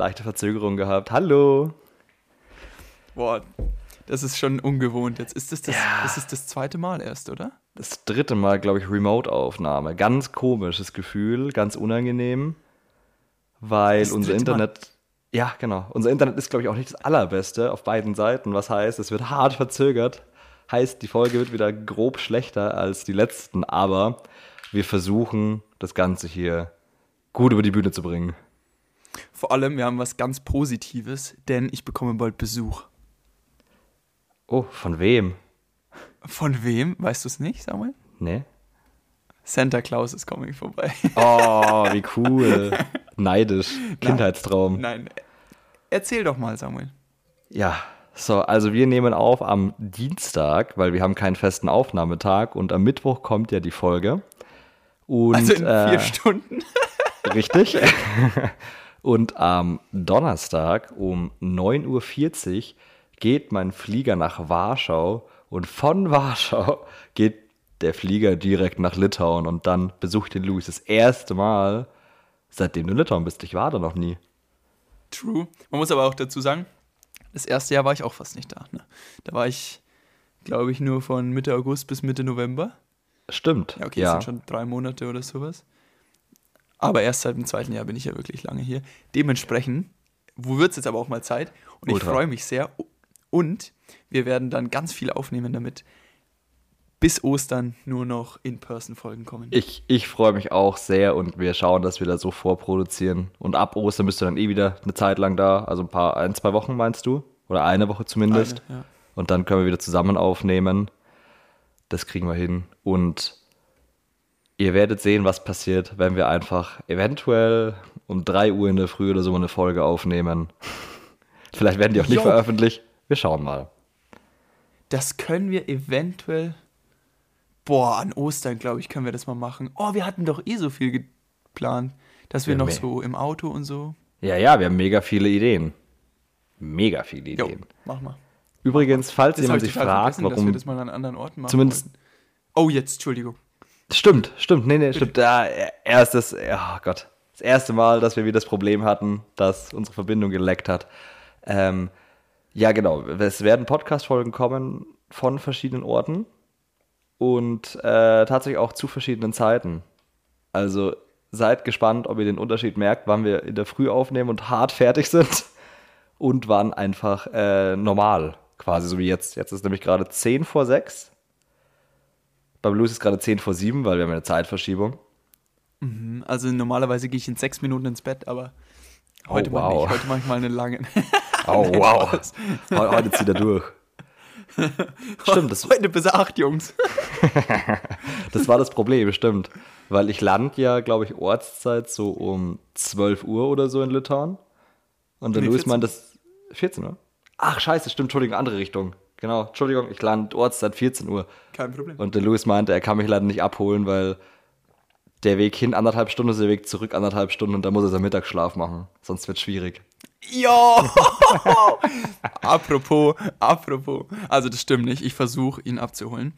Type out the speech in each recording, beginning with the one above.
leichte Verzögerung gehabt. Hallo. Boah, das ist schon ungewohnt. Jetzt ist es das, ja. das, ist das zweite Mal erst, oder? Das dritte Mal, glaube ich, Remote-Aufnahme. Ganz komisches Gefühl, ganz unangenehm, weil das unser Internet. Mal. Ja, genau. Unser Internet ist, glaube ich, auch nicht das allerbeste auf beiden Seiten. Was heißt, es wird hart verzögert. Heißt, die Folge wird wieder grob schlechter als die letzten, aber wir versuchen, das Ganze hier gut über die Bühne zu bringen. Vor allem, wir haben was ganz Positives, denn ich bekomme bald Besuch. Oh, von wem? Von wem? Weißt du es nicht, Samuel? Nee. Santa Claus ist coming vorbei. Oh, wie cool. Neidisch. Kindheitstraum. Nein, nein. Erzähl doch mal, Samuel. Ja, so, also wir nehmen auf am Dienstag, weil wir haben keinen festen Aufnahmetag und am Mittwoch kommt ja die Folge. Und, also in äh, vier Stunden. richtig. und am Donnerstag um 9.40 Uhr geht mein Flieger nach Warschau und von Warschau geht der Flieger direkt nach Litauen und dann besucht den Louis das erste Mal, seitdem du in Litauen bist. Ich war da noch nie. True. Man muss aber auch dazu sagen, das erste Jahr war ich auch fast nicht da. Ne? Da war ich, glaube ich, nur von Mitte August bis Mitte November. Stimmt. Ja, okay, ja. das sind schon drei Monate oder sowas. Aber erst seit dem zweiten Jahr bin ich ja wirklich lange hier. Dementsprechend, wo wird es jetzt aber auch mal Zeit? Und Ultra. ich freue mich sehr. Und wir werden dann ganz viel aufnehmen, damit bis Ostern nur noch In-Person-Folgen kommen. Ich, ich freue mich auch sehr und wir schauen, dass wir da so vorproduzieren. Und ab Ostern bist du dann eh wieder eine Zeit lang da, also ein paar, ein, zwei Wochen meinst du? Oder eine Woche zumindest. Eine, ja. Und dann können wir wieder zusammen aufnehmen. Das kriegen wir hin. Und ihr werdet sehen, was passiert, wenn wir einfach eventuell um 3 Uhr in der Früh oder so eine Folge aufnehmen. Vielleicht werden die auch nicht jo. veröffentlicht. Wir schauen mal. Das können wir eventuell Boah, an Ostern, glaube ich, können wir das mal machen. Oh, wir hatten doch eh so viel geplant, dass wir ja, noch so im Auto und so. Ja, ja, wir haben mega viele Ideen. Mega viele Ideen. Jo, mach mal. Übrigens, falls das jemand sich fragt, warum. Dass wir das mal an anderen Orten machen. Zumindest. Wollten. Oh, jetzt, Entschuldigung. Stimmt, stimmt. Nee, nee, stimmt. Da, erstes, oh Gott. Das erste Mal, dass wir wieder das Problem hatten, dass unsere Verbindung geleckt hat. Ähm, ja, genau. Es werden Podcast-Folgen kommen von verschiedenen Orten und äh, tatsächlich auch zu verschiedenen Zeiten. Also seid gespannt, ob ihr den Unterschied merkt, wann wir in der Früh aufnehmen und hart fertig sind und wann einfach äh, normal, quasi so wie jetzt. Jetzt ist nämlich gerade 10 vor 6. Bei Blues ist gerade 10 vor 7, weil wir haben eine Zeitverschiebung. Mhm, also normalerweise gehe ich in 6 Minuten ins Bett, aber heute oh, wow. mal nicht. Heute mache ich mal eine lange. oh wow. Heute zieht er durch. Stimmt. Das, Heute bis acht, Jungs. das war das Problem, stimmt. Weil ich lande ja, glaube ich, Ortszeit so um 12 Uhr oder so in Litauen. Und der nee, Louis meint das 14 Uhr. Ach, scheiße, stimmt, Entschuldigung, andere Richtung. Genau, Entschuldigung, ich lande Ortszeit 14 Uhr. Kein Problem. Und der Louis meinte, er kann mich leider nicht abholen, weil der Weg hin anderthalb Stunden ist der Weg zurück anderthalb Stunden und da muss er seinen Mittagsschlaf machen. Sonst wird es schwierig. Ja! apropos, apropos. Also das stimmt nicht. Ich versuche ihn abzuholen.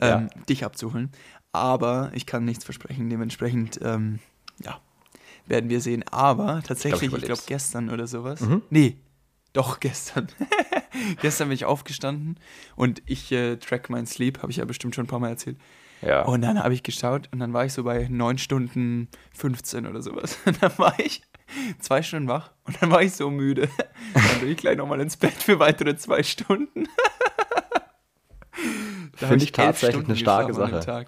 Ähm, ja. Dich abzuholen. Aber ich kann nichts versprechen. Dementsprechend, ähm, ja, werden wir sehen. Aber tatsächlich, ich glaube glaub, gestern oder sowas. Mhm. Nee, doch gestern. gestern bin ich aufgestanden und ich äh, track mein Sleep, habe ich ja bestimmt schon ein paar Mal erzählt. Ja. Und dann habe ich geschaut und dann war ich so bei 9 Stunden 15 oder sowas. Und dann war ich zwei Stunden wach und dann war ich so müde. Dann bin ich gleich nochmal ins Bett für weitere zwei Stunden. Finde ich tatsächlich eine starke Sache.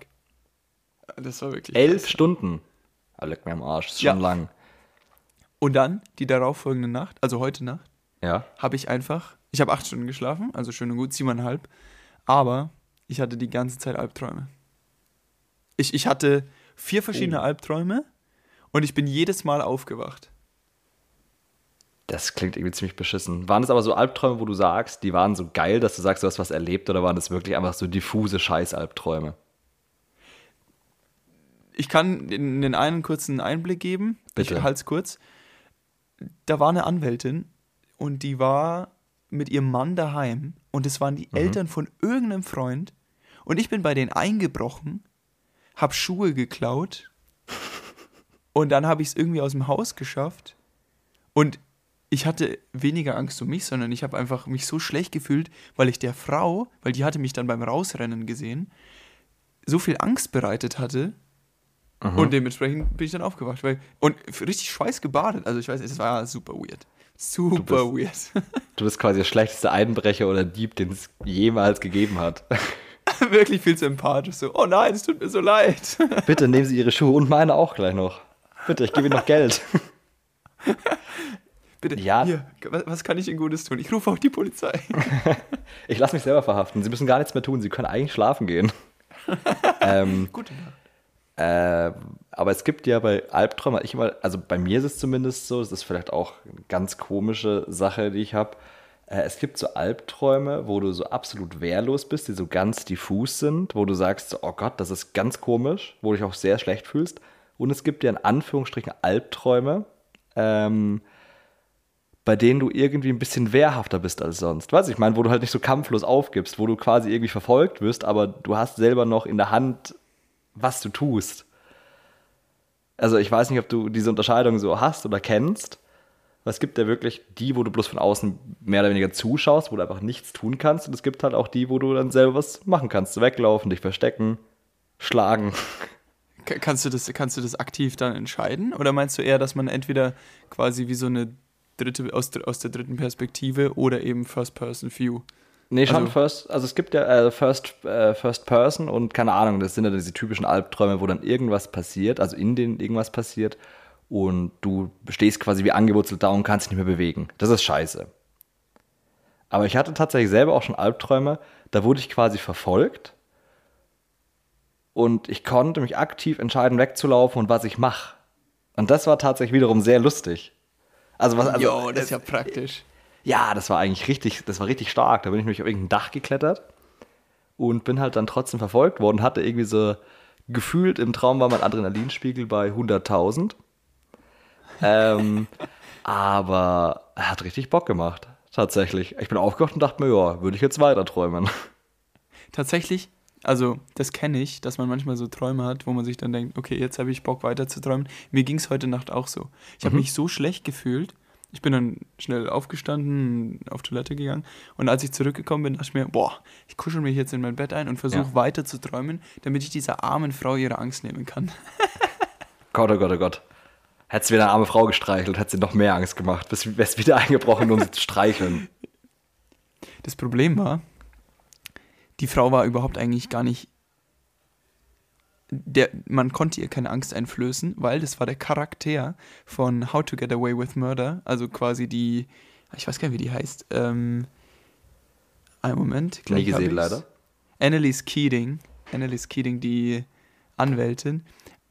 Das war wirklich. Elf krass. Stunden. Ah, leck mir am Arsch, ist schon ja. lang. Und dann, die darauffolgende Nacht, also heute Nacht, ja. habe ich einfach, ich habe acht Stunden geschlafen, also schön und gut, siebeneinhalb, aber ich hatte die ganze Zeit Albträume. Ich, ich hatte vier verschiedene oh. Albträume und ich bin jedes Mal aufgewacht. Das klingt irgendwie ziemlich beschissen. Waren es aber so Albträume, wo du sagst, die waren so geil, dass du sagst, du hast was erlebt, oder waren es wirklich einfach so diffuse Scheiß-Albträume? Ich kann in den einen kurzen Einblick geben. Bitte. Ich halte es kurz. Da war eine Anwältin und die war mit ihrem Mann daheim und es waren die mhm. Eltern von irgendeinem Freund und ich bin bei denen eingebrochen, hab Schuhe geklaut und dann habe ich es irgendwie aus dem Haus geschafft Und ich hatte weniger Angst um mich, sondern ich habe einfach mich so schlecht gefühlt, weil ich der Frau, weil die hatte mich dann beim Rausrennen gesehen, so viel Angst bereitet hatte. Mhm. Und dementsprechend bin ich dann aufgewacht. Weil, und richtig schweißgebadet. Also ich weiß, es war super weird. Super du bist, weird. Du bist quasi der schlechteste Einbrecher oder Dieb, den es jemals gegeben hat. Wirklich viel zu empathisch. So, oh nein, es tut mir so leid. Bitte nehmen Sie Ihre Schuhe und meine auch gleich noch. Bitte, ich gebe Ihnen noch Geld. Bitte, ja. hier, was kann ich Ihnen Gutes tun? Ich rufe auch die Polizei. ich lasse mich selber verhaften. Sie müssen gar nichts mehr tun. Sie können eigentlich schlafen gehen. ähm, Gute Nacht. Äh, aber es gibt ja bei Albträumen, ich immer, also bei mir ist es zumindest so, das ist vielleicht auch eine ganz komische Sache, die ich habe. Äh, es gibt so Albträume, wo du so absolut wehrlos bist, die so ganz diffus sind, wo du sagst, oh Gott, das ist ganz komisch, wo du dich auch sehr schlecht fühlst. Und es gibt ja in Anführungsstrichen Albträume, ähm, bei denen du irgendwie ein bisschen wehrhafter bist als sonst. Weißt du, ich meine, wo du halt nicht so kampflos aufgibst, wo du quasi irgendwie verfolgt wirst, aber du hast selber noch in der Hand, was du tust. Also ich weiß nicht, ob du diese Unterscheidung so hast oder kennst. Es gibt ja wirklich die, wo du bloß von außen mehr oder weniger zuschaust, wo du einfach nichts tun kannst. Und es gibt halt auch die, wo du dann selber was machen kannst. Weglaufen, dich verstecken, schlagen. Kannst du, das, kannst du das aktiv dann entscheiden? Oder meinst du eher, dass man entweder quasi wie so eine dritte, aus, aus der dritten Perspektive oder eben First-Person-View. Nee, schon also, First, also es gibt ja äh, First, äh, First Person und keine Ahnung, das sind ja diese typischen Albträume, wo dann irgendwas passiert, also in denen irgendwas passiert und du stehst quasi wie angewurzelt da und kannst dich nicht mehr bewegen. Das ist scheiße. Aber ich hatte tatsächlich selber auch schon Albträume, da wurde ich quasi verfolgt und ich konnte mich aktiv entscheiden, wegzulaufen und was ich mache. Und das war tatsächlich wiederum sehr lustig. Also was, also, jo, das ist ja praktisch. Ja, das war eigentlich richtig, das war richtig stark. Da bin ich nämlich auf irgendein Dach geklettert und bin halt dann trotzdem verfolgt worden, hatte irgendwie so gefühlt im Traum war mein Adrenalinspiegel bei 100.000. ähm, aber er hat richtig Bock gemacht, tatsächlich. Ich bin aufgewacht und dachte mir, ja, würde ich jetzt weiter träumen. Tatsächlich also, das kenne ich, dass man manchmal so Träume hat, wo man sich dann denkt, okay, jetzt habe ich Bock weiter zu träumen. Mir ging es heute Nacht auch so. Ich mhm. habe mich so schlecht gefühlt. Ich bin dann schnell aufgestanden, auf Toilette gegangen und als ich zurückgekommen bin, dachte ich mir, boah, ich kuschel mich jetzt in mein Bett ein und versuche ja. weiter zu träumen, damit ich dieser armen Frau ihre Angst nehmen kann. Gott, oh Gott, oh Gott. Hättest du wieder eine arme Frau gestreichelt, hätte sie noch mehr Angst gemacht. Wärst wieder eingebrochen, um sie zu streicheln. Das Problem war, die Frau war überhaupt eigentlich gar nicht. Der, man konnte ihr keine Angst einflößen, weil das war der Charakter von How to Get Away with Murder, also quasi die, ich weiß gar nicht, wie die heißt. Ähm, einen Moment. Nie gesehen, leider. Annalise Keating. Annalise Keating, die Anwältin.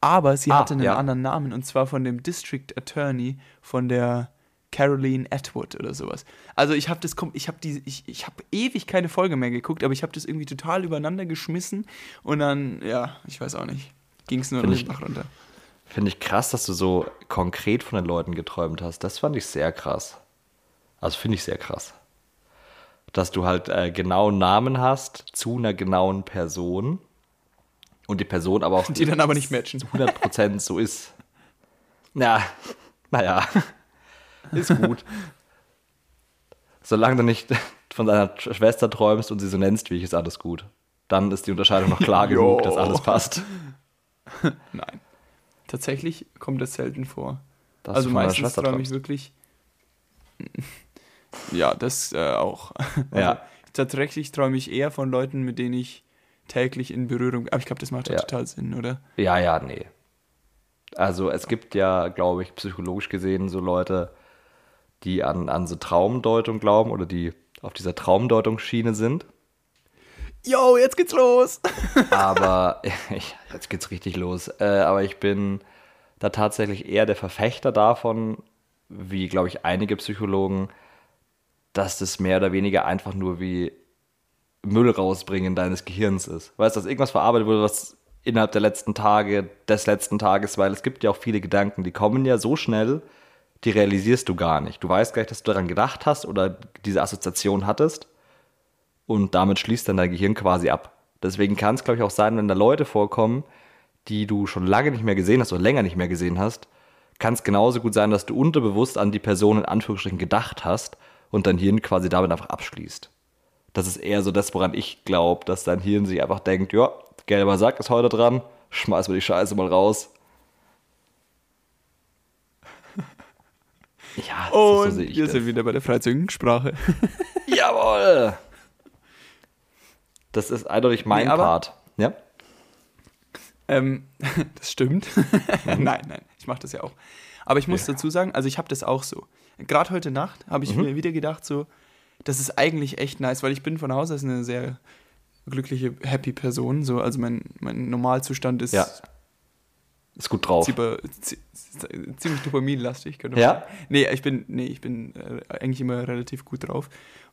Aber sie ah, hatte einen ja. anderen Namen und zwar von dem District Attorney von der Caroline Atwood oder sowas. Also ich habe das, ich habe die, ich, ich habe ewig keine Folge mehr geguckt, aber ich habe das irgendwie total übereinander geschmissen und dann, ja, ich weiß auch nicht, ging es nur noch den Bach runter. Finde ich krass, dass du so konkret von den Leuten geträumt hast. Das fand ich sehr krass. Also finde ich sehr krass. Dass du halt äh, genau Namen hast zu einer genauen Person und die Person aber auch die dann aber nicht matchen. 100% so ist. Na, naja. Ist gut. Solange du nicht von deiner Schwester träumst und sie so nennst wie ich, ist alles gut. Dann ist die Unterscheidung noch klar genug, dass alles passt. Nein. Tatsächlich kommt das selten vor. Das also meistens träume ich wirklich. ja, das äh, auch. Also ja. Tatsächlich träume ich eher von Leuten, mit denen ich täglich in Berührung. Aber ich glaube, das macht ja. total Sinn, oder? Ja, ja, nee. Also es gibt ja, glaube ich, psychologisch gesehen so Leute, die an, an so Traumdeutung glauben oder die auf dieser Traumdeutungsschiene sind. Yo, jetzt geht's los! aber ich, jetzt geht's richtig los. Äh, aber ich bin da tatsächlich eher der Verfechter davon, wie glaube ich einige Psychologen, dass das mehr oder weniger einfach nur wie Müll rausbringen deines Gehirns ist. Weißt du, dass irgendwas verarbeitet wurde, was innerhalb der letzten Tage, des letzten Tages, weil es gibt ja auch viele Gedanken, die kommen ja so schnell, die realisierst du gar nicht. Du weißt gar nicht, dass du daran gedacht hast oder diese Assoziation hattest und damit schließt dann dein Gehirn quasi ab. Deswegen kann es, glaube ich, auch sein, wenn da Leute vorkommen, die du schon lange nicht mehr gesehen hast oder länger nicht mehr gesehen hast, kann es genauso gut sein, dass du unterbewusst an die Person in Anführungsstrichen gedacht hast und dein Hirn quasi damit einfach abschließt. Das ist eher so das, woran ich glaube, dass dein Hirn sich einfach denkt, ja, gelber Sack ist heute dran, schmeiß mir die Scheiße mal raus. Ja, und so wir das. sind wieder bei der freizügigen Sprache. Jawohl! Das ist eindeutig mein nee, Part. Ja? Ähm, das stimmt. Mhm. nein, nein, ich mache das ja auch. Aber ich muss ja. dazu sagen, also ich habe das auch so. Gerade heute Nacht habe ich mhm. mir wieder gedacht, so, das ist eigentlich echt nice, weil ich bin von Haus aus eine sehr glückliche, happy Person. So, also mein, mein Normalzustand ist. Ja. Ist gut drauf. Ziemlich, ziemlich dopaminlastig, könnte man ja? sagen. Nee, ich bin, nee, ich bin äh, eigentlich immer relativ gut drauf.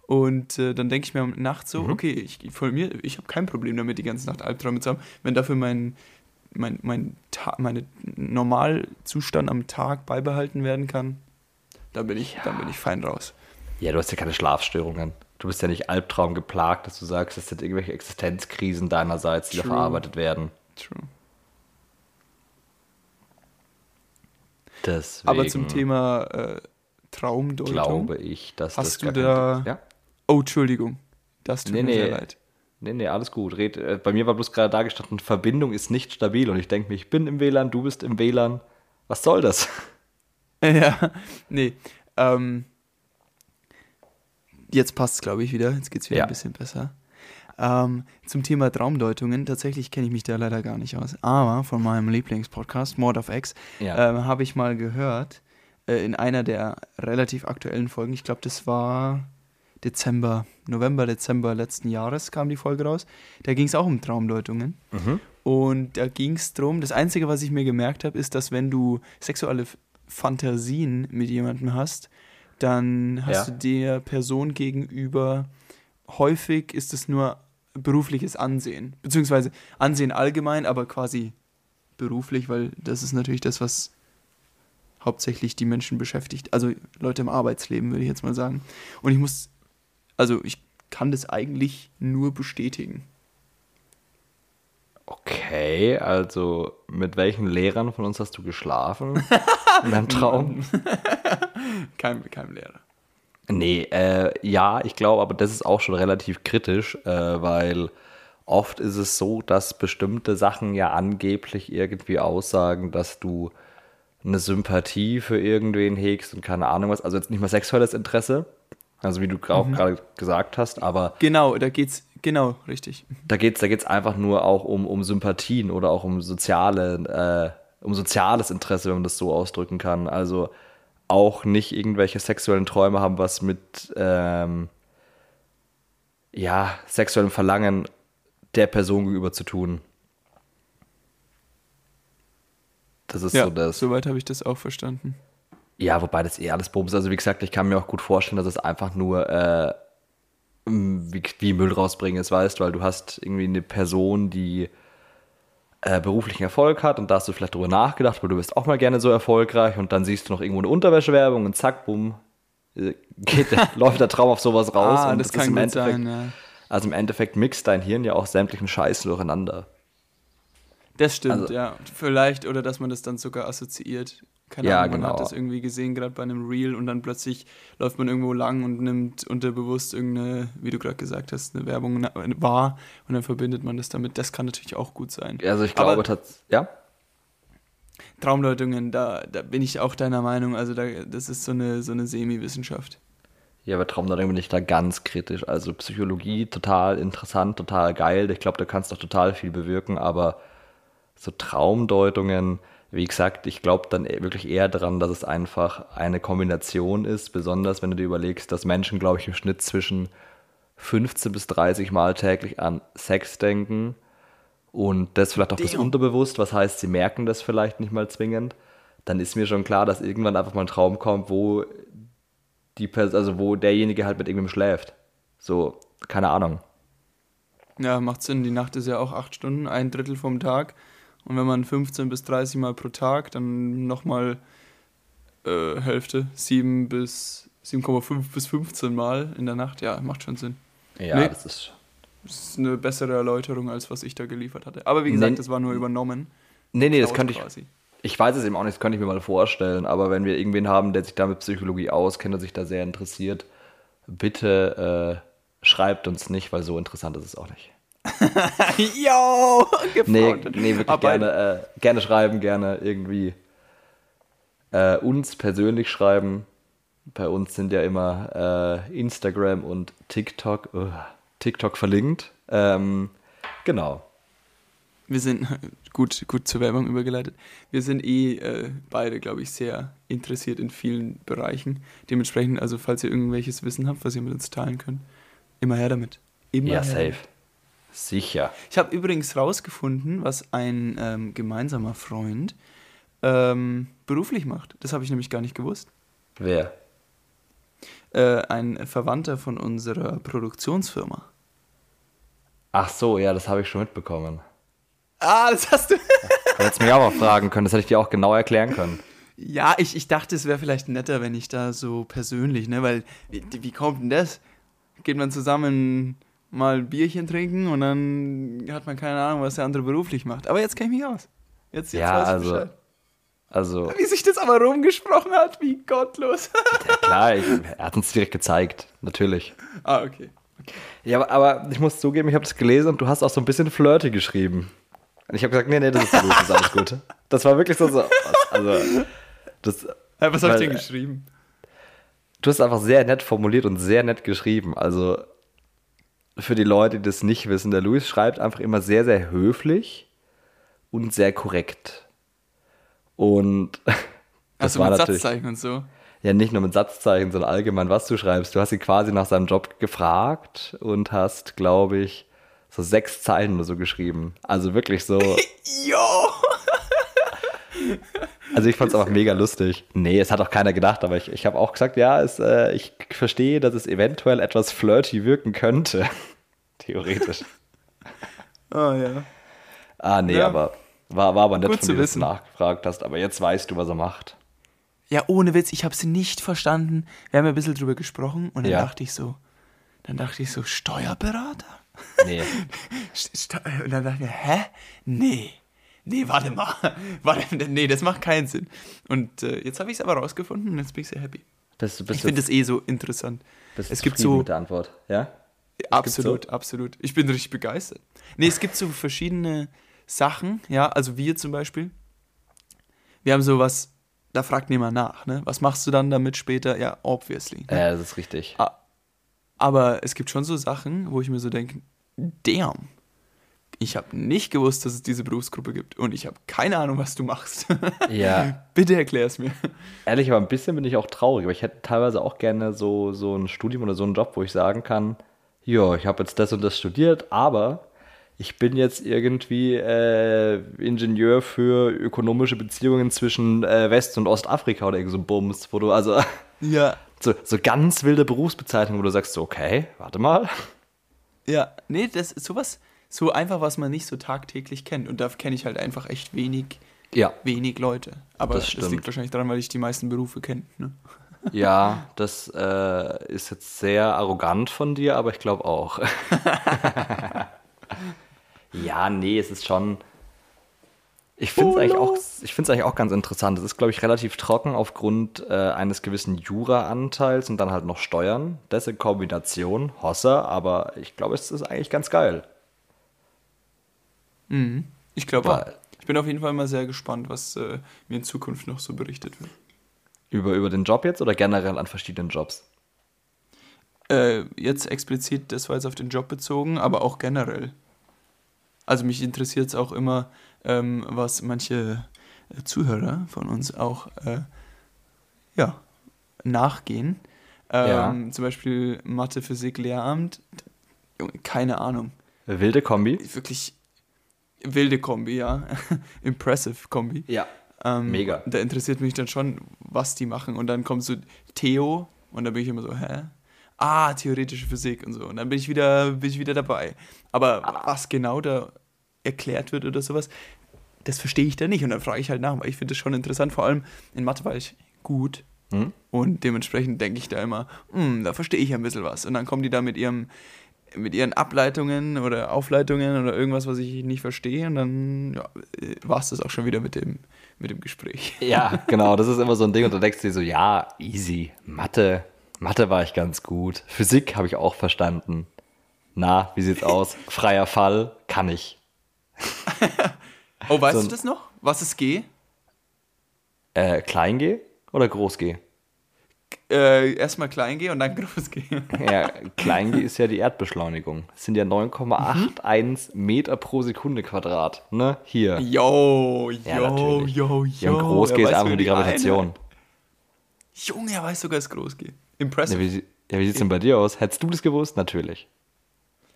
Und äh, dann denke ich mir nachts so, mhm. okay, ich von mir, ich habe kein Problem damit, die ganze Nacht Albträume zu haben. Wenn dafür mein, mein, mein meine Normalzustand am Tag beibehalten werden kann, dann bin ich, ja. dann bin ich fein raus. Ja, du hast ja keine Schlafstörungen. Du bist ja nicht Albtraum geplagt, dass du sagst, es sind irgendwelche Existenzkrisen deinerseits, die True. da verarbeitet werden. True. Deswegen Aber zum Thema äh, Traumdeutung. Glaube ich, dass hast das du da. Ja? Oh, Entschuldigung. Das tut nee, mir nee. sehr leid. Nee, nee, alles gut. Red, äh, bei mir war bloß gerade dargestanden, Verbindung ist nicht stabil. Und ich denke mir, ich bin im WLAN, du bist im WLAN. Was soll das? Ja, nee. Ähm, jetzt passt es, glaube ich, wieder. Jetzt geht es wieder ja. ein bisschen besser. Ähm, zum Thema Traumdeutungen, tatsächlich kenne ich mich da leider gar nicht aus. Aber von meinem Lieblingspodcast, Mord of X, ja. ähm, habe ich mal gehört, äh, in einer der relativ aktuellen Folgen, ich glaube, das war Dezember, November, Dezember letzten Jahres kam die Folge raus. Da ging es auch um Traumdeutungen. Mhm. Und da ging es darum, das Einzige, was ich mir gemerkt habe, ist, dass wenn du sexuelle Fantasien mit jemandem hast, dann hast ja. du der Person gegenüber häufig ist es nur berufliches Ansehen. Beziehungsweise Ansehen allgemein, aber quasi beruflich, weil das ist natürlich das, was hauptsächlich die Menschen beschäftigt. Also Leute im Arbeitsleben, würde ich jetzt mal sagen. Und ich muss also ich kann das eigentlich nur bestätigen. Okay, also mit welchen Lehrern von uns hast du geschlafen in deinem Traum? kein, kein Lehrer. Nee, äh, ja, ich glaube, aber das ist auch schon relativ kritisch, äh, weil oft ist es so, dass bestimmte Sachen ja angeblich irgendwie aussagen, dass du eine Sympathie für irgendwen hegst und keine Ahnung was. Also jetzt nicht mal sexuelles Interesse, also wie du auch mhm. gerade gesagt hast, aber. Genau, da geht's, genau, richtig. Da geht's, da geht's einfach nur auch um, um Sympathien oder auch um soziale, äh, um soziales Interesse, wenn man das so ausdrücken kann. Also auch nicht irgendwelche sexuellen Träume haben, was mit ähm, ja, sexuellem Verlangen der Person gegenüber zu tun. Das ist ja, so das. Soweit habe ich das auch verstanden. Ja, wobei das eh alles Bums. Also wie gesagt, ich kann mir auch gut vorstellen, dass es einfach nur äh, wie, wie Müll rausbringen ist, weißt, weil du hast irgendwie eine Person, die äh, beruflichen Erfolg hat und da hast du vielleicht drüber nachgedacht, weil du bist auch mal gerne so erfolgreich und dann siehst du noch irgendwo eine Unterwäschewerbung und zack, bumm, äh, geht, läuft der Traum auf sowas raus. Ah, und das, das kann gut sein, ja. Also im Endeffekt mixt dein Hirn ja auch sämtlichen Scheiß durcheinander. Das stimmt, also, ja. Vielleicht, oder dass man das dann sogar assoziiert. Keine ja, Ahnung, man genau. hat das irgendwie gesehen, gerade bei einem Reel und dann plötzlich läuft man irgendwo lang und nimmt unterbewusst irgendeine, wie du gerade gesagt hast, eine Werbung wahr und dann verbindet man das damit. Das kann natürlich auch gut sein. Also ich glaube, tatsächlich, ja. Traumdeutungen, da, da bin ich auch deiner Meinung, also da, das ist so eine, so eine Semi-Wissenschaft. Ja, bei Traumdeutung bin ich da ganz kritisch. Also Psychologie total interessant, total geil. Ich glaube, da kannst du auch total viel bewirken, aber so Traumdeutungen, wie gesagt, ich glaube dann e-, wirklich eher daran, dass es einfach eine Kombination ist, besonders wenn du dir überlegst, dass Menschen, glaube ich, im Schnitt zwischen 15 bis 30 Mal täglich an Sex denken und das vielleicht auch das unterbewusst, was heißt, sie merken das vielleicht nicht mal zwingend, dann ist mir schon klar, dass irgendwann einfach mal ein Traum kommt, wo die Person, also wo derjenige halt mit irgendwem schläft. So, keine Ahnung. Ja, macht Sinn. Die Nacht ist ja auch acht Stunden, ein Drittel vom Tag. Und wenn man 15 bis 30 Mal pro Tag, dann nochmal äh, Hälfte, 7 bis 7,5 bis 15 Mal in der Nacht, ja, macht schon Sinn. Ja, nee, das ist. Das ist eine bessere Erläuterung, als was ich da geliefert hatte. Aber wie gesagt, nee, das war nur übernommen. Nee, nee, das könnte ich. Quasi. Ich weiß es eben auch nicht, das könnte ich mir mal vorstellen, aber wenn wir irgendwen haben, der sich da mit Psychologie auskennt und sich da sehr interessiert, bitte äh, schreibt uns nicht, weil so interessant ist es auch nicht. Yo, nee, nee, wirklich gerne, äh, gerne schreiben, gerne irgendwie äh, uns persönlich schreiben. Bei uns sind ja immer äh, Instagram und TikTok, uh, TikTok verlinkt. Ähm, genau. Wir sind gut, gut zur Werbung übergeleitet. Wir sind eh äh, beide, glaube ich, sehr interessiert in vielen Bereichen. Dementsprechend, also falls ihr irgendwelches Wissen habt, was ihr mit uns teilen könnt, immer her damit. Immer ja, safe. Sicher. Ich habe übrigens rausgefunden, was ein ähm, gemeinsamer Freund ähm, beruflich macht. Das habe ich nämlich gar nicht gewusst. Wer? Äh, ein Verwandter von unserer Produktionsfirma. Ach so, ja, das habe ich schon mitbekommen. Ah, das hast du. du hättest mich auch mal fragen können, das hätte ich dir auch genau erklären können. Ja, ich, ich dachte, es wäre vielleicht netter, wenn ich da so persönlich, ne? Weil, wie, wie kommt denn das? Geht man zusammen mal ein Bierchen trinken und dann hat man keine Ahnung, was der andere beruflich macht. Aber jetzt kenne ich mich aus. Jetzt, jetzt ja, weiß ich also, Bescheid. Also, Wie sich das aber rumgesprochen hat, wie gottlos. ja, klar, ich, er hat uns direkt gezeigt, natürlich. Ah, okay. okay. Ja, aber, aber ich muss zugeben, ich habe das gelesen und du hast auch so ein bisschen flirty geschrieben. Und ich habe gesagt, nee, nee, das ist gut, das ist alles gut. Das war wirklich so, so also, das, ja, was habe ich denn geschrieben? Du hast einfach sehr nett formuliert und sehr nett geschrieben. Also, für die Leute, die das nicht wissen, der Luis schreibt einfach immer sehr, sehr höflich und sehr korrekt. Und das also war mit natürlich, Satzzeichen und so. Ja, nicht nur mit Satzzeichen, sondern allgemein, was du schreibst. Du hast ihn quasi nach seinem Job gefragt und hast, glaube ich, so sechs Zeilen oder so geschrieben. Also wirklich so. Jo! Also ich fand es einfach mega lustig. Nee, es hat auch keiner gedacht, aber ich, ich habe auch gesagt, ja, es, äh, ich verstehe, dass es eventuell etwas flirty wirken könnte. Theoretisch. Oh ja. Ah, nee, ja. aber war, war aber nett, Gut von dir, dass du nachgefragt hast, aber jetzt weißt du, was er macht. Ja, ohne Witz, ich habe sie nicht verstanden. Wir haben ein bisschen drüber gesprochen und dann ja. dachte ich so, dann dachte ich so, Steuerberater? Nee. und dann dachte ich, hä? Nee. Nee, warte mal. Warte, nee, das macht keinen Sinn. Und äh, jetzt habe ich es aber rausgefunden und jetzt bin ich sehr happy. Bist, bist ich finde es eh so interessant. Es gibt so mit der Antwort, ja? Absolut, so? absolut. Ich bin richtig begeistert. Nee, es gibt so verschiedene Sachen, ja, also wir zum Beispiel, wir haben sowas, da fragt niemand nach, ne? Was machst du dann damit später? Ja, obviously. Ne? Ja, das ist richtig. Aber es gibt schon so Sachen, wo ich mir so denke, damn, ich habe nicht gewusst, dass es diese Berufsgruppe gibt und ich habe keine Ahnung, was du machst. Ja. Bitte erklär es mir. Ehrlich, aber ein bisschen bin ich auch traurig, aber ich hätte teilweise auch gerne so, so ein Studium oder so einen Job, wo ich sagen kann, ja, ich habe jetzt das und das studiert, aber ich bin jetzt irgendwie äh, Ingenieur für ökonomische Beziehungen zwischen äh, West- und Ostafrika oder irgend so ein Bums, wo du also ja. so, so ganz wilde Berufsbezeichnungen, wo du sagst, so, okay, warte mal. Ja, nee, das ist sowas, so einfach, was man nicht so tagtäglich kennt. Und da kenne ich halt einfach echt wenig, ja. wenig Leute. Aber das, das liegt wahrscheinlich daran, weil ich die meisten Berufe kenne. Ne? Ja, das äh, ist jetzt sehr arrogant von dir, aber ich glaube auch. ja, nee, es ist schon. Ich finde es oh, eigentlich, auch, eigentlich auch ganz interessant. Es ist, glaube ich, relativ trocken aufgrund äh, eines gewissen Jura-Anteils und dann halt noch Steuern. Das in Kombination, Hossa, aber ich glaube, es ist eigentlich ganz geil. Mhm. Ich glaube. Ich bin auf jeden Fall mal sehr gespannt, was äh, mir in Zukunft noch so berichtet wird. Über, über den Job jetzt oder generell an verschiedenen Jobs? Äh, jetzt explizit, das war jetzt auf den Job bezogen, aber auch generell. Also mich interessiert es auch immer, ähm, was manche äh, Zuhörer von uns auch äh, ja, nachgehen. Ähm, ja. Zum Beispiel Mathe, Physik, Lehramt. Keine Ahnung. Wilde Kombi? Wirklich wilde Kombi, ja. Impressive Kombi. Ja. Ähm, Mega. Da interessiert mich dann schon, was die machen. Und dann kommt so Theo und dann bin ich immer so, hä? Ah, theoretische Physik und so. Und dann bin ich wieder, bin ich wieder dabei. Aber ah. was genau da erklärt wird oder sowas, das verstehe ich da nicht. Und dann frage ich halt nach, weil ich finde das schon interessant. Vor allem in Mathe war ich gut. Hm? Und dementsprechend denke ich da immer, hm, da verstehe ich ein bisschen was. Und dann kommen die da mit ihrem mit ihren Ableitungen oder Aufleitungen oder irgendwas, was ich nicht verstehe. Und dann ja, war es das auch schon wieder mit dem, mit dem Gespräch. Ja, genau. Das ist immer so ein Ding. Und du denkst dir so, ja, easy. Mathe, Mathe war ich ganz gut. Physik habe ich auch verstanden. Na, wie sieht's aus? Freier Fall, kann ich. oh, weißt so du das noch? Was ist G? Äh, Klein G oder Groß G? Äh, erstmal Klein G und dann Groß G. ja, Klein G ist ja die Erdbeschleunigung. Das sind ja 9,81 mhm. Meter pro Sekunde Quadrat. Ne? Hier. Yo, ja, yo, natürlich. yo, yo. Ja, und Groß G ist einfach nur die Gravitation. Junge, er weiß sogar das Groß G. Impressive. Ja, wie, ja, wie sieht's denn bei dir aus? Hättest du das gewusst? Natürlich.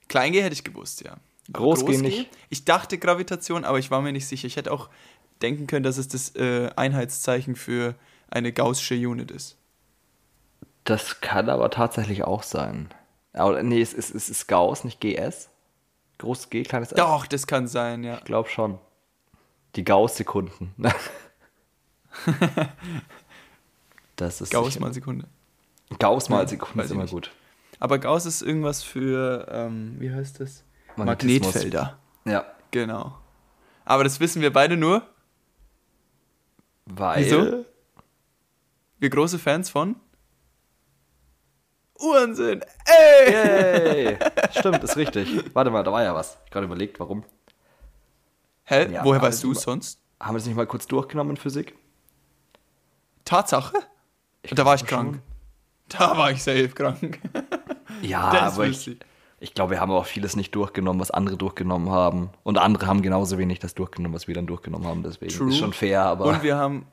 Klein G hätte ich gewusst, ja. Groß, Groß G nicht. Ich dachte Gravitation, aber ich war mir nicht sicher. Ich hätte auch denken können, dass es das äh, Einheitszeichen für eine gaußsche Unit ist. Das kann aber tatsächlich auch sein. Aber nee, es ist, es ist Gauss, nicht GS. Groß G, kleines S. Doch, das kann sein, ja. Ich glaube schon. Die Gauss-Sekunden. das ist Gauss mal Sekunde. Gauss mal Sekunde ist immer nicht. gut. Aber Gauss ist irgendwas für, ähm, wie heißt das? Magnetfelder. Ja. Genau. Aber das wissen wir beide nur. Weil. Wieso? Wir große Fans von Uhrensinn. Ey! Yay. Stimmt, ist richtig. Warte mal, da war ja was. Ich gerade überlegt, warum. Hä? Ja, Woher weißt du es sonst? Haben wir es nicht mal kurz durchgenommen in Physik? Tatsache? Ich da war ich krank. Schon. Da war ich safe krank. ja, das aber ich, ich glaube, wir haben auch vieles nicht durchgenommen, was andere durchgenommen haben. Und andere haben genauso wenig das durchgenommen, was wir dann durchgenommen haben. Deswegen True. ist schon fair, aber. Und wir haben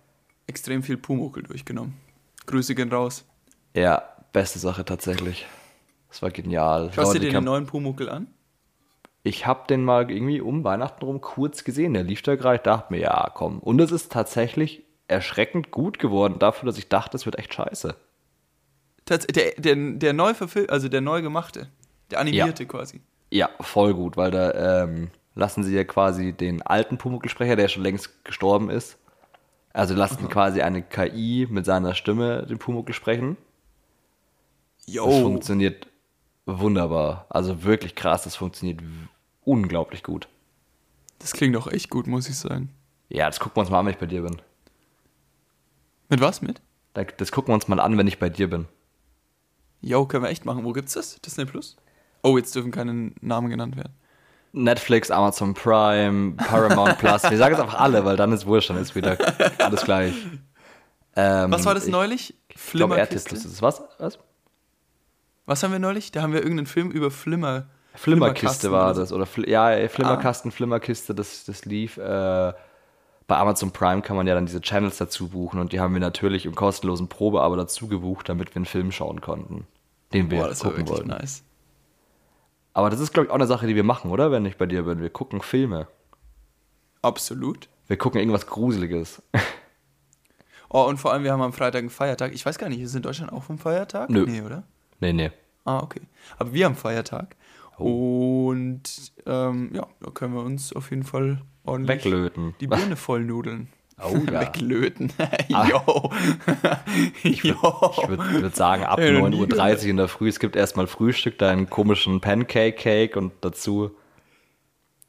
extrem viel Pumuckel durchgenommen. Grüße gehen raus. Ja, beste Sache tatsächlich. Das war genial. Schaust du dir den neuen Pumuckel an? Ich habe den mal irgendwie um Weihnachten rum kurz gesehen. Der lief da gerade. Ich dachte mir, ja, komm. Und es ist tatsächlich erschreckend gut geworden dafür, dass ich dachte, es wird echt scheiße. Der, der, der neu verfil also der neu gemachte, der animierte ja. quasi. Ja, voll gut, weil da ähm, lassen sie ja quasi den alten Pumuckl-Sprecher, der schon längst gestorben ist. Also lassen Aha. quasi eine KI mit seiner Stimme den Pumuckl sprechen. Yo. Das funktioniert wunderbar. Also wirklich krass, das funktioniert unglaublich gut. Das klingt auch echt gut, muss ich sagen. Ja, das gucken wir uns mal an, wenn ich bei dir bin. Mit was? Mit? Das gucken wir uns mal an, wenn ich bei dir bin. Jo, können wir echt machen. Wo gibt's das? Disney Plus? Oh, jetzt dürfen keine Namen genannt werden. Netflix, Amazon Prime, Paramount Plus. Wir sagen es einfach alle, weil dann ist wurscht, dann ist wieder alles gleich. Ähm, was war das neulich? Flimmerkiste. Ich glaube, was? Was? Was haben wir neulich? Da haben wir irgendeinen Film über Flimmer. Flimmerkiste war das. Oder ja, Flimmerkasten, ah. Flimmerkiste, das, das lief. Äh, bei Amazon Prime kann man ja dann diese Channels dazu buchen und die haben wir natürlich im kostenlosen Probe aber dazu gebucht, damit wir einen Film schauen konnten, den wir Boah, das gucken wollten. Nice. Aber das ist, glaube ich, auch eine Sache, die wir machen, oder? Wenn ich bei dir bin. Wir gucken Filme. Absolut. Wir gucken irgendwas Gruseliges. Oh, und vor allem, wir haben am Freitag einen Feiertag. Ich weiß gar nicht, ist in Deutschland auch vom Feiertag? Nö. Nee, oder? Nee, nee. Ah, okay. Aber wir haben Feiertag. Oh. Und ähm, ja, da können wir uns auf jeden Fall ordentlich weglöten. Die Birne vollnudeln. Oh, ja. Weglöten. Ah. jo. ich würde würd, würd sagen, ab 9.30 Uhr in der Früh. Es gibt erstmal Frühstück, da einen komischen Pancake-Cake und dazu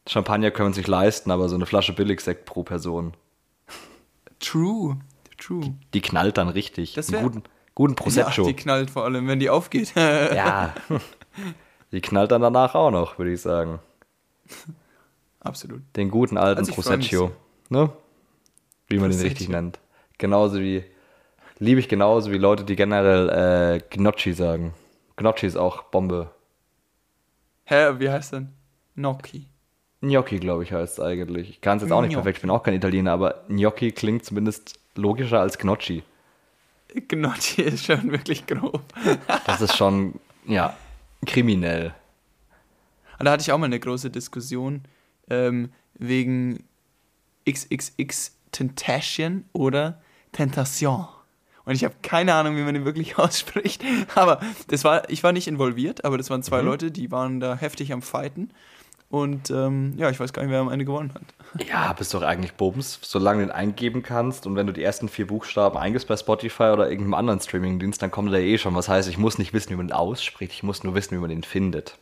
Champagner können wir sich leisten, aber so eine Flasche Billigsekt pro Person. True. True. Die, die knallt dann richtig. Das wär, guten, guten Prosecco. Ja, die knallt vor allem, wenn die aufgeht. ja. Die knallt dann danach auch noch, würde ich sagen. Absolut. Den guten alten also Prosecco. Ne? Wie man Prosecco. den richtig nennt. Genauso wie, liebe ich genauso wie Leute, die generell äh, Gnocchi sagen. Gnocchi ist auch Bombe. Hä, wie heißt denn? Gnocchi. Gnocchi, glaube ich, heißt es eigentlich. Ich kann es jetzt auch nicht Gnocchi. perfekt, ich bin auch kein Italiener, aber Gnocchi klingt zumindest logischer als Gnocchi. Gnocchi ist schon wirklich grob. das ist schon, ja, kriminell. Und da hatte ich auch mal eine große Diskussion ähm, wegen XXX Tentation oder Tentation. Und ich habe keine Ahnung, wie man den wirklich ausspricht. Aber das war, ich war nicht involviert, aber das waren zwei mhm. Leute, die waren da heftig am Fighten. Und ähm, ja, ich weiß gar nicht, wer am Ende gewonnen hat. Ja, bist doch eigentlich Bums, solange du den eingeben kannst und wenn du die ersten vier Buchstaben eingibst bei Spotify oder irgendeinem anderen Streamingdienst, dann kommt da eh schon. Was heißt, ich muss nicht wissen, wie man den ausspricht, ich muss nur wissen, wie man den findet.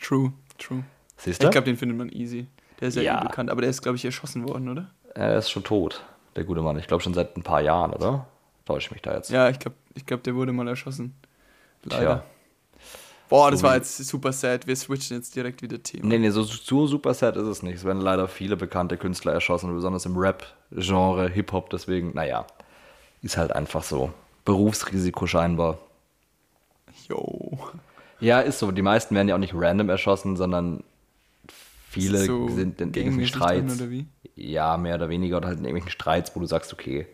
True, true. Siehst du? Ich glaube, den findet man easy. Der ist ja, Ja. bekannt, aber der ist, glaube ich, erschossen worden, oder? Er ist schon tot, der gute Mann. Ich glaube schon seit ein paar Jahren, oder? Täusche ich mich da jetzt? Ja, ich glaube, ich glaub, der wurde mal erschossen. Leider. Tja. Boah, das So war jetzt super sad. Wir switchen jetzt direkt wieder Thema. Nee, nee, so, so super sad ist es nicht. Es werden leider viele bekannte Künstler erschossen, besonders im Rap-Genre, Hip-Hop, deswegen, naja, ist halt einfach so. Berufsrisiko scheinbar. Yo. Ja, ist so. Die meisten werden ja auch nicht random erschossen, sondern viele So sind in irgendwelchen drin, Streits. wie? Ja, mehr oder weniger, oder halt in irgendwelchen Streits, wo du sagst, okay,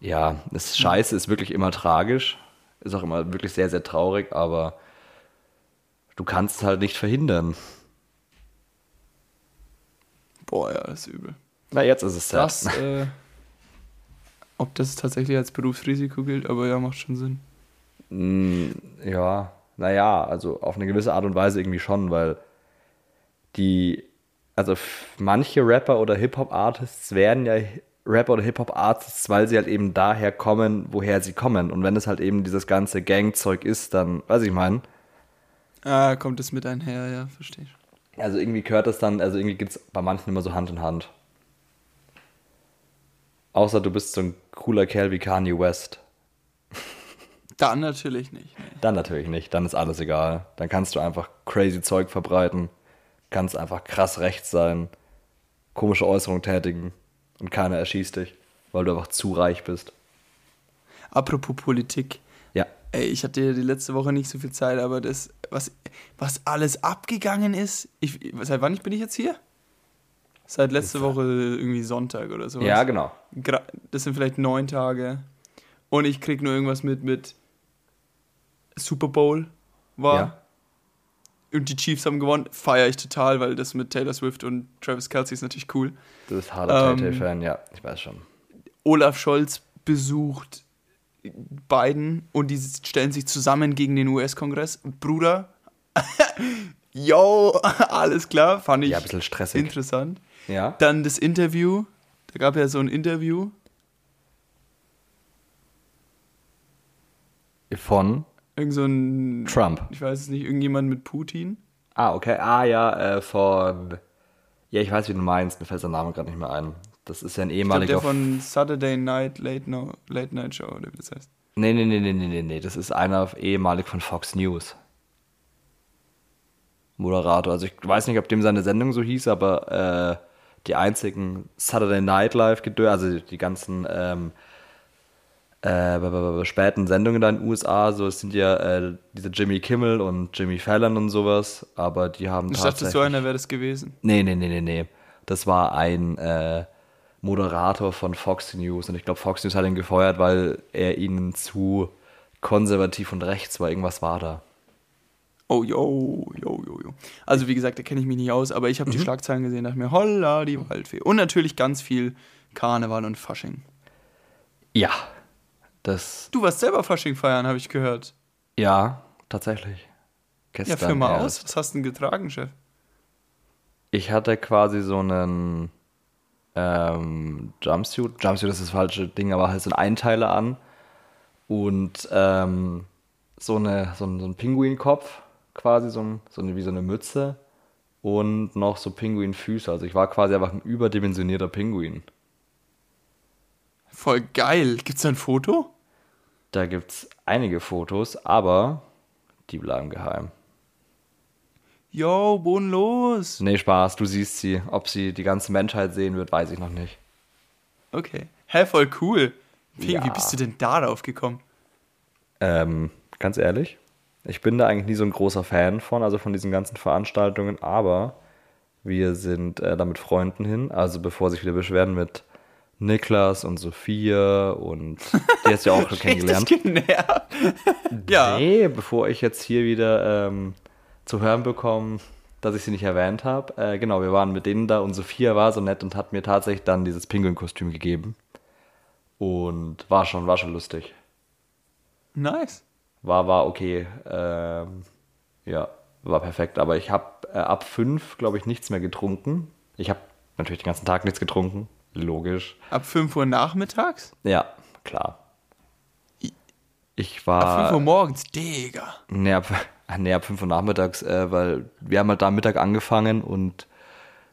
ja, das ist scheiße, ist wirklich immer tragisch, ist auch immer wirklich sehr, sehr traurig, aber du kannst es halt nicht verhindern. Boah, ja, das ist übel. Na, jetzt ist es sad. Das, äh, ob das tatsächlich als Berufsrisiko gilt, aber ja, macht schon Sinn. Mm, Ja, naja, also auf eine gewisse Art und Weise irgendwie schon, weil die, also manche Rapper oder Hip-Hop-Artists werden ja Rapper oder Hip-Hop-Artists, weil sie halt eben daher kommen, woher sie kommen. Und wenn es halt eben dieses ganze Gangzeug ist, dann, weiß ich mein, Ah, kommt es mit einher, ja, verstehe ich. also irgendwie gehört das dann, also irgendwie geht es bei manchen immer so Hand in Hand. Außer du bist so ein cooler Kerl wie Kanye West. Dann natürlich nicht. Nee. Dann natürlich nicht, dann ist alles egal. Dann kannst du einfach crazy Zeug verbreiten, kannst einfach krass rechts sein, komische Äußerungen tätigen und keiner erschießt dich, weil du einfach zu reich bist. Apropos Politik. Ja, Ey, ich hatte ja die letzte Woche nicht so viel Zeit, aber das, was, was alles abgegangen ist. Ich, seit wann bin ich jetzt hier? Seit letzte Woche irgendwie Sonntag oder so. ja genau. Das sind vielleicht neun Tage. Und ich krieg nur irgendwas mit mit Super Bowl war. Ja. Und die Chiefs haben gewonnen. Feiere ich total, weil das mit Taylor Swift und Travis Kelsey ist natürlich cool. Du bist harter Ähm, Tay-Tay-Fan, ja, ich weiß schon. Olaf Scholz besucht Biden und die stellen sich zusammen gegen den US-Kongress. Bruder, yo, alles klar, fand ich Ja, ein bisschen stressig. interessant. Ja, Dann das Interview, da gab ja so ein Interview von Irgend so ein. Trump. Ich weiß es nicht, irgendjemand mit Putin. Ah, okay. Ah, ja, äh, von. Ja, ich weiß, wie du meinst. Mir fällt der Name gerade nicht mehr ein. Das ist ja ein Ich glaube, ehemaliger. der von Saturday Night Late, no, Late Night Show, oder wie das heißt. nee, nee, nee, nee, nee, nee, nee. Das ist einer ehemalig von Fox News. Moderator. Also, ich weiß nicht, ob dem seine Sendung so hieß, aber äh, die einzigen Saturday Night Live gedö also die ganzen ähm, äh, späten Sendungen da in den USA, so es sind ja äh, diese Jimmy Kimmel und Jimmy Fallon und sowas, aber die haben Ich dachte, tatsächlich... so einer wäre das gewesen. Nee, nee, nee, nee, nee. Das war ein äh, Moderator von Fox News und ich glaube, Fox News hat ihn gefeuert, weil er ihnen zu konservativ und rechts war. Irgendwas war da. Oh, yo, yo, yo, yo. Also, wie gesagt, da kenne ich mich nicht aus, aber ich habe die Schlagzeilen gesehen, dachte mir, holla, die Waldfee. Und natürlich ganz viel Karneval und Fasching. Ja, das, Du warst selber Fasching feiern, habe ich gehört. ja, tatsächlich. Ja, Gestern führ mal erst. aus. Was hast du denn getragen, Chef? Ich hatte quasi so einen ähm, Jumpsuit. Jumpsuit ist das falsche Ding, aber halt so ein Einteiler an. Und ähm, so, eine, so, ein, so ein Pinguinkopf, quasi, so, ein, so eine, wie so eine Mütze. Und noch so Pinguinfüße. Also ich war quasi einfach ein überdimensionierter Pinguin. Voll geil. Gibt's da ein Foto? Da gibt es einige Fotos, aber die bleiben geheim. Yo, bodenlos. Nee, Spaß, du siehst sie. Ob sie die ganze Menschheit sehen wird, weiß ich noch nicht. Okay. Hä, voll cool. Wie, Ja. wie bist du denn darauf gekommen? Ähm, ganz ehrlich, ich bin da eigentlich nie so ein großer Fan von, also von diesen ganzen Veranstaltungen, aber wir sind äh, da mit Freunden hin, also bevor sich wieder beschweren mit Niklas und Sophia und die hast du ja auch schon kennengelernt. Ja. Nee, bevor ich jetzt hier wieder ähm, zu hören bekomme, dass ich sie nicht erwähnt habe. Äh, genau, wir waren mit denen da und Sophia war so nett und hat mir tatsächlich dann dieses Pinguin-Kostüm gegeben. Und war schon, war schon lustig. Nice. War, war okay. Ähm, ja, war perfekt. Aber ich habe äh, ab fünf, glaube ich, nichts mehr getrunken. Ich habe natürlich den ganzen Tag nichts getrunken. Logisch. Ab 5 Uhr nachmittags? Ja, klar. Ich Ab 5 Uhr war. morgens? Digga. Nee, ab, nee, ab 5 Uhr nachmittags, äh, weil wir haben halt da Mittag angefangen und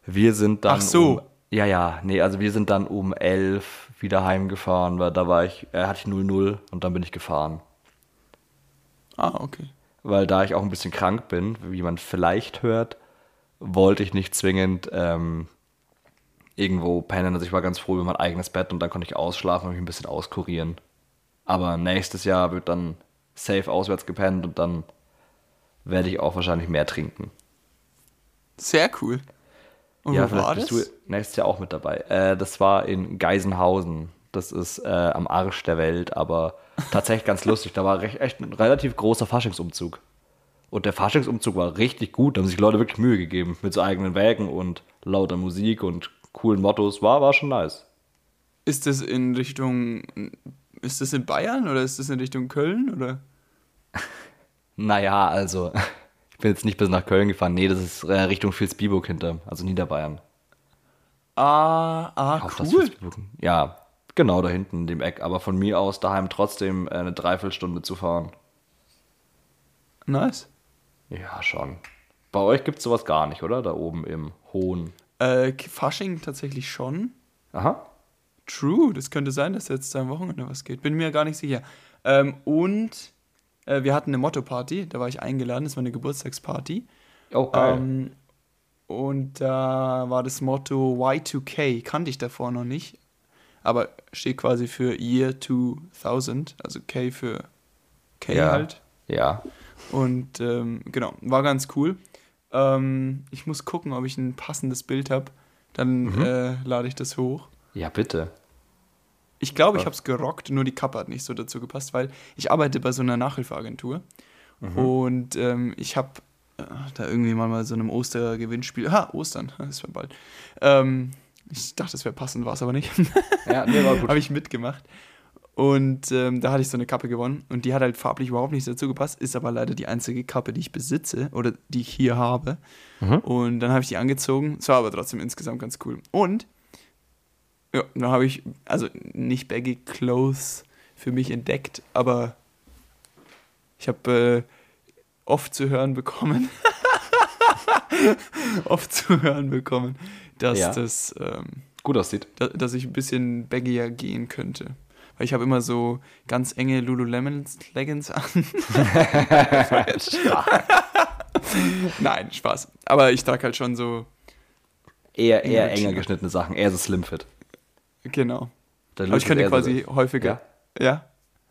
wir sind dann. Ach so. Um, ja, ja, nee, also wir sind dann um 11 wieder heimgefahren, weil da war ich, äh, hatte ich 0-0 und dann bin ich gefahren. Ah, okay. Weil da ich auch ein bisschen krank bin, wie man vielleicht hört, wollte ich nicht zwingend ähm, irgendwo pennen. Also ich war ganz froh über mein eigenes Bett und dann konnte ich ausschlafen und mich ein bisschen auskurieren. Aber nächstes Jahr wird dann safe auswärts gepennt und dann werde ich auch wahrscheinlich mehr trinken. Sehr cool. Und ja, vielleicht bist das? du nächstes Jahr auch mit dabei. Äh, das war in Geisenhausen. Das ist äh, am Arsch der Welt, aber tatsächlich ganz lustig. Da war recht, echt ein relativ großer Faschingsumzug. Und der Faschingsumzug war richtig gut. Da haben sich Leute wirklich Mühe gegeben. Mit so eigenen Wägen und lauter Musik und coolen Mottos. War, war schon nice. Ist das in Richtung. Ist das in Bayern oder ist das in Richtung Köln? Oder? naja, also bin jetzt nicht bis nach Köln gefahren. Nee, das ist äh, Richtung Vilsbiburg hinter, also Niederbayern. Ah, ah, Auch cool. Ja, genau da hinten in dem Eck. Aber von mir aus daheim trotzdem äh, eine Dreiviertelstunde zu fahren. Nice. Ja, schon. Bei euch gibt es sowas gar nicht, oder? Da oben im Hohen. Äh, Fasching tatsächlich schon. Aha. True, das könnte sein, dass jetzt am Wochenende was geht. Bin mir gar nicht sicher. Ähm, und äh, wir hatten eine Motto-Party, da war ich eingeladen, das war eine Geburtstagsparty. Oh, geil. Ähm, und da war das Motto Y2K, kannte ich davor noch nicht, aber steht quasi für Year 2000, also K für K ja. halt. Ja. Und ähm, genau, war ganz cool. Ähm, ich muss gucken, ob ich ein passendes Bild habe. Dann mhm. äh, lade ich das hoch. Ja, bitte. Ich glaube, ich habe es gerockt, nur die Kappe hat nicht so dazu gepasst, weil ich arbeite bei so einer Nachhilfeagentur mhm. und ähm, ich habe äh, da irgendwie mal bei so einem Ostergewinnspiel, ha, Ostern, das wäre bald. Ähm, ich dachte, es wäre passend, war es aber nicht. Ja, nee, war gut. habe ich mitgemacht. Und ähm, da hatte ich so eine Kappe gewonnen und die hat halt farblich überhaupt nicht dazu gepasst, ist aber leider die einzige Kappe, die ich besitze oder die ich hier habe. Mhm. Und dann habe ich die angezogen. Es war aber trotzdem insgesamt ganz cool. Und ja, da habe ich, also nicht Baggy Clothes für mich entdeckt, aber ich habe äh, oft zu hören bekommen, oft zu hören bekommen, dass ja. das ähm, gut aussieht. Da, dass ich ein bisschen baggier gehen könnte. Weil ich habe immer so ganz enge Lululemon Leggings an. Nein, Spaß. Aber ich trage halt schon so. Eher, eher enger geschnittene Sachen, eher so Slimfit. Genau. Aber ich könnte quasi so, häufiger. Ja. ja.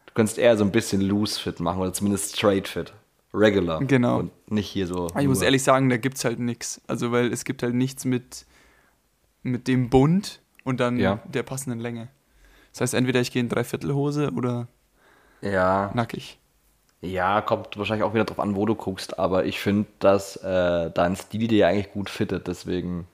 Du könntest eher so ein bisschen loose fit machen oder zumindest straight fit. Regular. Genau. Und nicht hier so. Ich muss ehrlich sagen, da gibt es halt nichts. Also, weil es gibt halt nichts mit, mit dem Bund und dann ja. der passenden Länge. Das heißt, entweder ich gehe in Dreiviertelhose oder ja. nackig. Ja, kommt wahrscheinlich auch wieder drauf an, wo du guckst, aber ich finde, dass äh, dein Stil dir eigentlich gut fittet, deswegen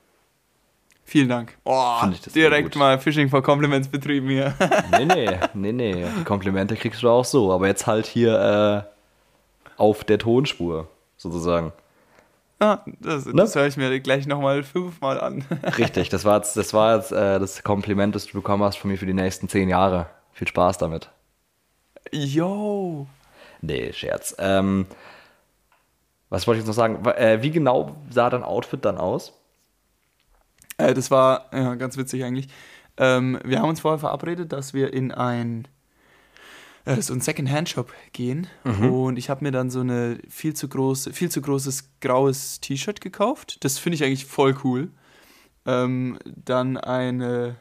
Vielen Dank. Oh, direkt mal Fishing for Compliments betrieben hier. nee, nee, nee, nee. Die Komplimente kriegst du auch so, aber jetzt halt hier äh, auf der Tonspur, sozusagen. Ah, das, ne? das höre ich mir gleich nochmal fünfmal an. Richtig, das war jetzt, das, war jetzt äh, das Kompliment, das du bekommen hast von mir für die nächsten zehn Jahre. Viel Spaß damit. Yo. Nee, Scherz. Ähm, was wollte ich jetzt noch sagen? Äh, wie genau sah dein Outfit dann aus? Äh, das war ja, ganz witzig eigentlich. Ähm, wir haben uns vorher verabredet, dass wir in ein äh, so einen Second-Hand-Shop gehen mhm. und ich habe mir dann so eine viel zu große, viel zu großes graues T-Shirt gekauft. Das finde ich eigentlich voll cool. Ähm, dann eine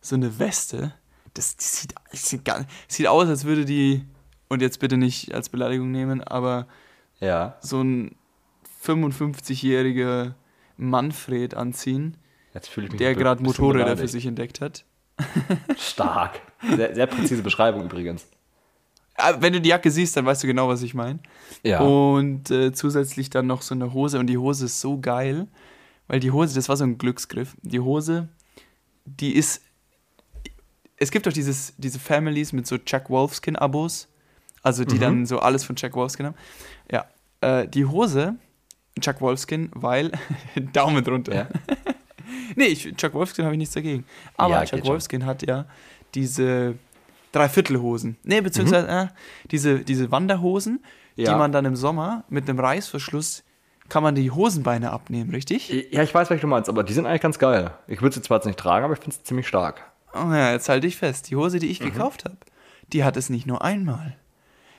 so eine Weste. Das, das sieht, das sieht, gar, sieht aus, als würde die und jetzt bitte nicht als Beleidigung nehmen, aber ja. so ein 55-jähriger Manfred anziehen der gerade Motorräder für sich entdeckt hat. Stark. Sehr, sehr präzise Beschreibung übrigens. Wenn du die Jacke siehst, dann weißt du genau, was ich meine. Ja. Und äh, zusätzlich dann noch so eine Hose. Und die Hose ist so geil, weil die Hose, das war so ein Glücksgriff. Die Hose, die ist. Es gibt doch dieses, diese Families mit so Chuck Wolfskin-Abos. Also die mhm. dann so alles von Chuck Wolfskin haben. Ja. Äh, die Hose, Chuck Wolfskin, weil. Daumen drunter. Ja. Nee, ich, Chuck Wolfskin habe ich nichts dagegen. Aber ja, Chuck Wolfskin schon. hat ja diese Dreiviertelhosen. Nee, beziehungsweise mhm. äh, diese, diese Wanderhosen, ja. die man dann im Sommer mit einem Reißverschluss kann man die Hosenbeine abnehmen, richtig? Ja, ich weiß, was du meinst, aber die sind eigentlich ganz geil. Ich würde sie zwar jetzt nicht tragen, aber ich finde sie ziemlich stark. Oh ja, jetzt halte ich fest. Die Hose, die ich mhm. gekauft habe, die hat es nicht nur einmal.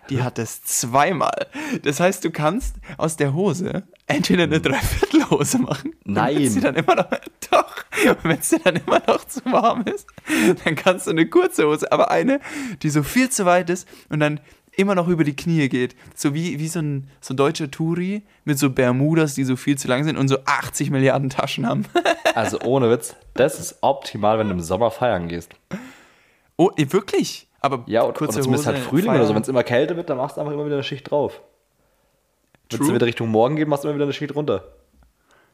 Die hat es zweimal. Das heißt, du kannst aus der Hose entweder eine Dreiviertelhose machen. Nein. Wenn sie dann immer noch, doch, wenn es dir dann immer noch zu warm ist, dann kannst du eine kurze Hose, aber eine, die so viel zu weit ist und dann immer noch über die Knie geht. So wie, wie so ein so ein deutscher Touri mit so Bermudas, die so viel zu lang sind und so 80 Milliarden Taschen haben. also ohne Witz, das ist optimal, wenn du im Sommer feiern gehst. Oh, wirklich? Aber ja, und, kurze oder zumindest halt Frühling feiern. oder so. Wenn es immer kälter wird, dann machst du einfach immer wieder eine Schicht drauf. Wenn es wieder Richtung Morgen geht, machst du immer wieder eine Schicht runter.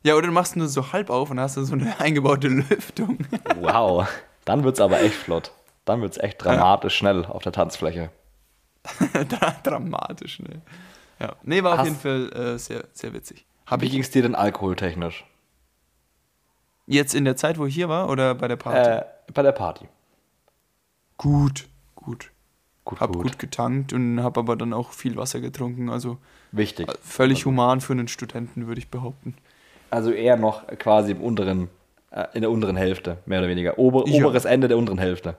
Ja, oder du machst nur so halb auf und hast dann so eine eingebaute Lüftung. wow, dann wird es aber echt flott. Dann wird es echt dramatisch ja. schnell auf der Tanzfläche. Dramatisch, ne? Ja. Nee, war Hast, auf jeden Fall äh, sehr, sehr witzig. Hab Wie ging es dir denn alkoholtechnisch? Jetzt in der Zeit, wo ich hier war oder bei der Party? Äh, bei der Party. Gut, gut. Gut, hab gut. gut getankt und hab aber dann auch viel Wasser getrunken. Also wichtig. Äh, völlig also. human für einen Studenten, würde ich behaupten. Also eher noch quasi im unteren, äh, in der unteren Hälfte, mehr oder weniger. Ober, ja. Oberes Ende der unteren Hälfte.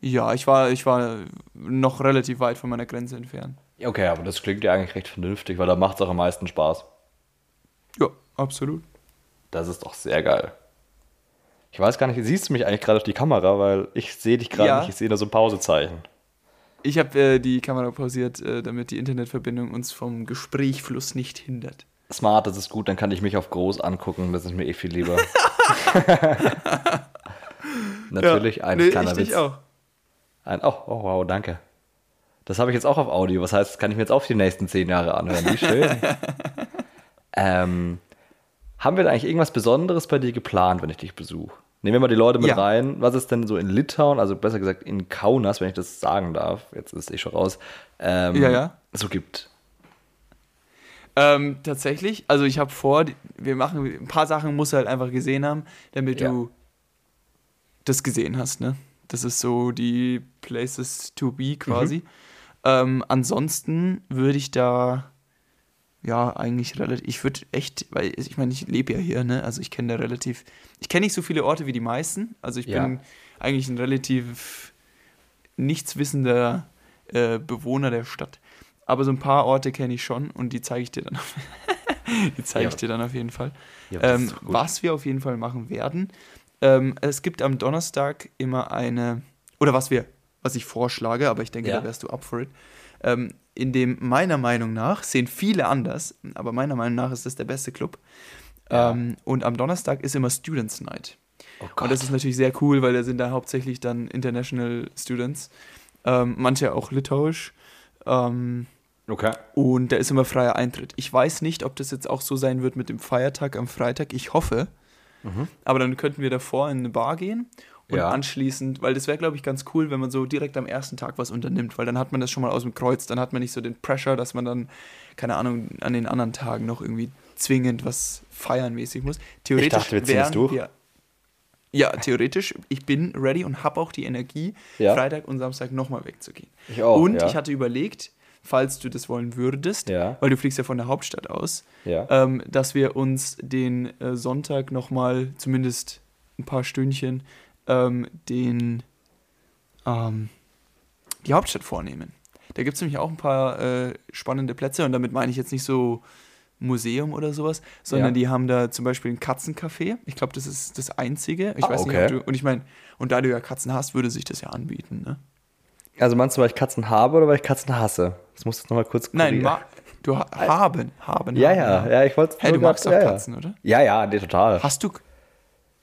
Ja, ich war, ich war noch relativ weit von meiner Grenze entfernt. Okay, aber das klingt ja eigentlich recht vernünftig, weil da macht es auch am meisten Spaß. Ja, absolut. Das ist doch sehr geil. Ich weiß gar nicht, siehst du mich eigentlich gerade auf die Kamera, weil ich sehe dich gerade ja. nicht, ich sehe da so ein Pausezeichen. Ich habe äh, die Kamera pausiert, äh, damit die Internetverbindung uns vom Gesprächfluss nicht hindert. Smart, das ist gut, dann kann ich mich auf groß angucken, das ist mir eh viel lieber. Natürlich ja, ein nee, kleiner ich Witz. auch. Ein, oh, oh, wow, danke. Das habe ich jetzt auch auf Audio. Was heißt, das kann ich mir jetzt auch für die nächsten zehn Jahre anhören. Wie schön. ähm, haben wir da eigentlich irgendwas Besonderes bei dir geplant, wenn ich dich besuche? Nehmen wir mal die Leute mit ja. rein. Was ist denn so in Litauen, also besser gesagt in Kaunas, wenn ich das sagen darf, jetzt ist eh schon raus, ähm, ja, ja. so gibt? Ähm, tatsächlich, also ich habe vor, wir machen ein paar Sachen, musst du halt einfach gesehen haben, damit ja. du das gesehen hast, ne? Das ist so die Places to be quasi. Mhm. Ähm, ansonsten würde ich da ja eigentlich relativ, ich würde echt, weil ich meine, ich lebe ja hier, ne? Also ich kenne da relativ, ich kenne nicht so viele Orte wie die meisten. Also ich ja. bin eigentlich ein relativ nichtswissender äh, Bewohner der Stadt. Aber so ein paar Orte kenne ich schon und die zeige ich dir dann auf, die zeige ja. ich dir dann auf jeden Fall. Ja, ähm, was wir auf jeden Fall machen werden, ähm, es gibt am Donnerstag immer eine, oder was wir, was ich vorschlage, aber ich denke, da wärst du up for it. Ähm, in dem meiner Meinung nach sehen viele anders, aber meiner Meinung nach ist das der beste Club. Ja. Ähm, und am Donnerstag ist immer Students Night. Oh und das ist natürlich sehr cool, weil da sind da hauptsächlich dann International Students, ähm, manche auch litauisch. Ähm, okay. Und da ist immer freier Eintritt. Ich weiß nicht, ob das jetzt auch so sein wird mit dem Feiertag am Freitag. Ich hoffe. Mhm. Aber dann könnten wir davor in eine Bar gehen und ja. anschließend, weil das wäre, glaube ich, ganz cool, wenn man so direkt am ersten Tag was unternimmt, weil dann hat man das schon mal aus dem Kreuz, dann hat man nicht so den Pressure, dass man dann, keine Ahnung, an den anderen Tagen noch irgendwie zwingend was feiern mäßig muss. Theoretisch ich dachte, wir ziehen es durch. Wir, ja, theoretisch, ich bin ready und habe auch die Energie, ja. Freitag und Samstag nochmal wegzugehen. Ich auch, und ja. ich hatte überlegt, falls du das wollen würdest, ja. weil du fliegst ja von der Hauptstadt aus, ja. ähm, dass wir uns den äh, Sonntag nochmal, zumindest ein paar Stündchen, ähm, den, ähm, die Hauptstadt vornehmen. Da gibt es nämlich auch ein paar äh, spannende Plätze und damit meine ich jetzt nicht so Museum oder sowas, sondern ja. die haben da zum Beispiel ein Katzencafé. Ich glaube, das ist das einzige. Ich ah, weiß okay. nicht, du, und ich meine, und da du ja Katzen hast, würde sich das ja anbieten, ne? Also meinst du, weil ich Katzen habe oder weil ich Katzen hasse? Das musst du jetzt nochmal kurz Nein, du ha haben, haben. Ja, ja, ja, ich wollte Hey, du magst doch ja, Katzen, oder? Ja, ja, nee, total. Hast du.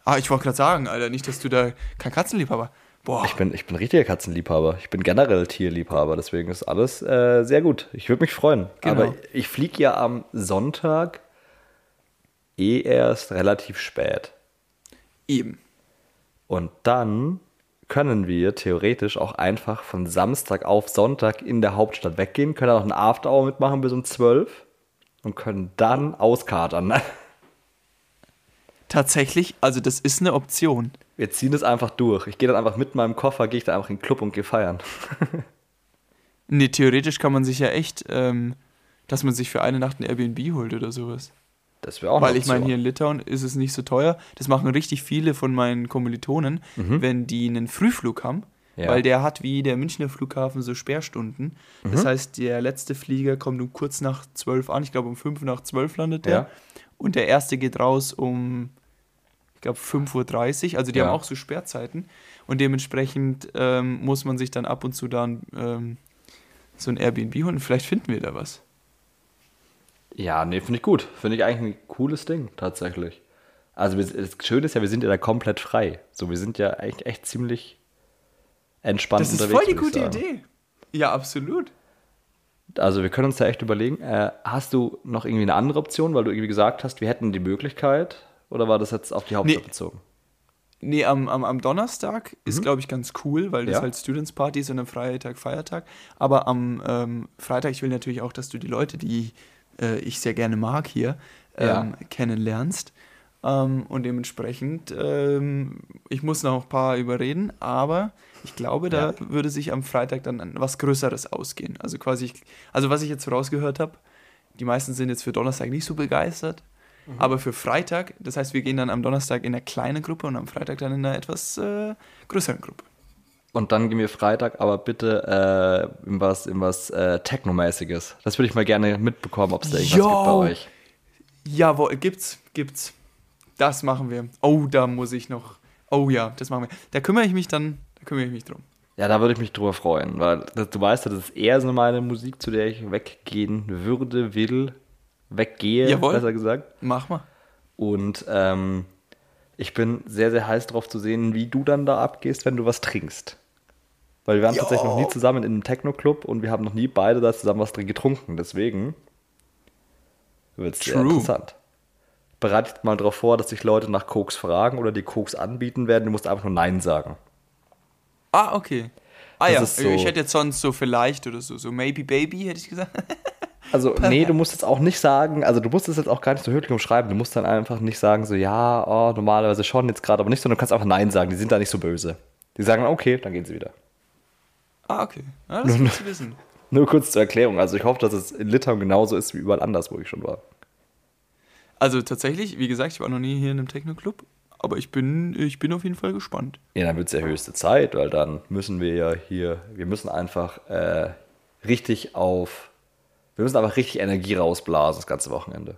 Ah, ich wollte gerade sagen, Alter, nicht, dass du da kein Katzenliebhaber. Boah. Ich bin, ich bin richtiger Katzenliebhaber. Ich bin generell Tierliebhaber, deswegen ist alles äh, sehr gut. Ich würde mich freuen. Genau. Aber ich fliege ja am Sonntag eh erst relativ spät. Eben. Und dann können wir theoretisch auch einfach von Samstag auf Sonntag in der Hauptstadt weggehen, können auch ein After-Hour mitmachen bis um 12 und können dann auskatern. Tatsächlich, also das ist eine Option. Wir ziehen das einfach durch. Ich gehe dann einfach mit meinem Koffer, gehe ich da einfach in den Club und gehe feiern. nee, theoretisch kann man sich ja echt ähm, dass man sich für eine Nacht ein Airbnb holt oder sowas. Das wäre auch Weil ich meine, hier in Litauen ist es nicht so teuer. Das machen richtig viele von meinen Kommilitonen, mhm. wenn die einen Frühflug haben. Ja. Weil der hat wie der Münchner Flughafen so Sperrstunden. Mhm. Das heißt, der letzte Flieger kommt um kurz nach zwölf an. Ich glaube, um fünf nach zwölf landet der. Ja. Und der erste geht raus um, glaube, 5.30 Uhr. Also die ja. haben auch so Sperrzeiten. Und dementsprechend ähm, muss man sich dann ab und zu dann ähm, so ein Airbnb holen. Vielleicht finden wir da was. Ja, nee, finde ich gut. Finde ich eigentlich ein cooles Ding, tatsächlich. Also das Schöne ist ja, wir sind ja da komplett frei. So, wir sind ja eigentlich echt ziemlich entspannt unterwegs. Das ist voll die gute Idee. Ja, absolut. Also wir können uns da echt überlegen. Äh, hast du noch irgendwie eine andere Option, weil du irgendwie gesagt hast, wir hätten die Möglichkeit? Oder war das jetzt auf die Hauptstadt nee. bezogen? Nee, am, am, am Donnerstag mhm. ist, glaube ich, ganz cool, weil das ja. halt Students Party ist und am Freitag Feiertag. Aber am ähm, Freitag, ich will natürlich auch, dass du die Leute, die äh, ich sehr gerne mag hier, ähm, ja. kennenlernst. Ähm, und dementsprechend, ähm, ich muss noch ein paar überreden, aber ich glaube, da ja. würde sich am Freitag dann was Größeres ausgehen. Also quasi, also was ich jetzt vorausgehört habe, die meisten sind jetzt für Donnerstag nicht so begeistert, mhm. aber für Freitag, das heißt, wir gehen dann am Donnerstag in einer kleinen Gruppe und am Freitag dann in einer etwas äh, größeren Gruppe. Und dann gehen wir Freitag aber bitte äh, in was, in was äh, Technomäßiges. Das würde ich mal gerne mitbekommen, ob es da irgendwas Yo. gibt bei euch. Jawohl, gibt's, gibt's. Das machen wir. Oh, da muss ich noch. Oh ja, das machen wir. Da kümmere ich mich dann kümmere ich mich drum. Ja, da würde ich mich drüber freuen, weil du weißt ja, das ist eher so meine Musik, zu der ich weggehen würde, will, weggehe, Jawohl. besser gesagt. Mach mal. Und ähm, ich bin sehr, sehr heiß darauf zu sehen, wie du dann da abgehst, wenn du was trinkst. Weil wir waren jo. tatsächlich noch nie zusammen in einem Techno-Club und wir haben noch nie beide da zusammen was drin getrunken. Deswegen wird es sehr interessant. Bereitet mal darauf vor, dass sich Leute nach Koks fragen oder die Koks anbieten werden. Du musst einfach nur Nein sagen. Ah, okay. Ah das ja, so, ich hätte jetzt sonst so vielleicht oder so, so maybe baby, hätte ich gesagt. Also, nee, du musst jetzt auch nicht sagen, also du musst es jetzt auch gar nicht so höflich umschreiben. Du musst dann einfach nicht sagen, so, ja, oh, normalerweise schon, jetzt gerade aber nicht, sondern du kannst einfach Nein sagen. Die sind da nicht so böse. Die sagen, okay, dann gehen sie wieder. Ah, okay. Ja, das ist gut zu wissen. Nur kurz zur Erklärung. Also, ich hoffe, dass es in Litauen genauso ist wie überall anders, wo ich schon war. Also, tatsächlich, wie gesagt, ich war noch nie hier in einem Techno-Club aber ich bin, ich bin auf jeden Fall gespannt. Ja, dann wird es ja höchste Zeit, weil dann müssen wir ja hier, wir müssen einfach äh, richtig auf, wir müssen einfach richtig Energie rausblasen das ganze Wochenende.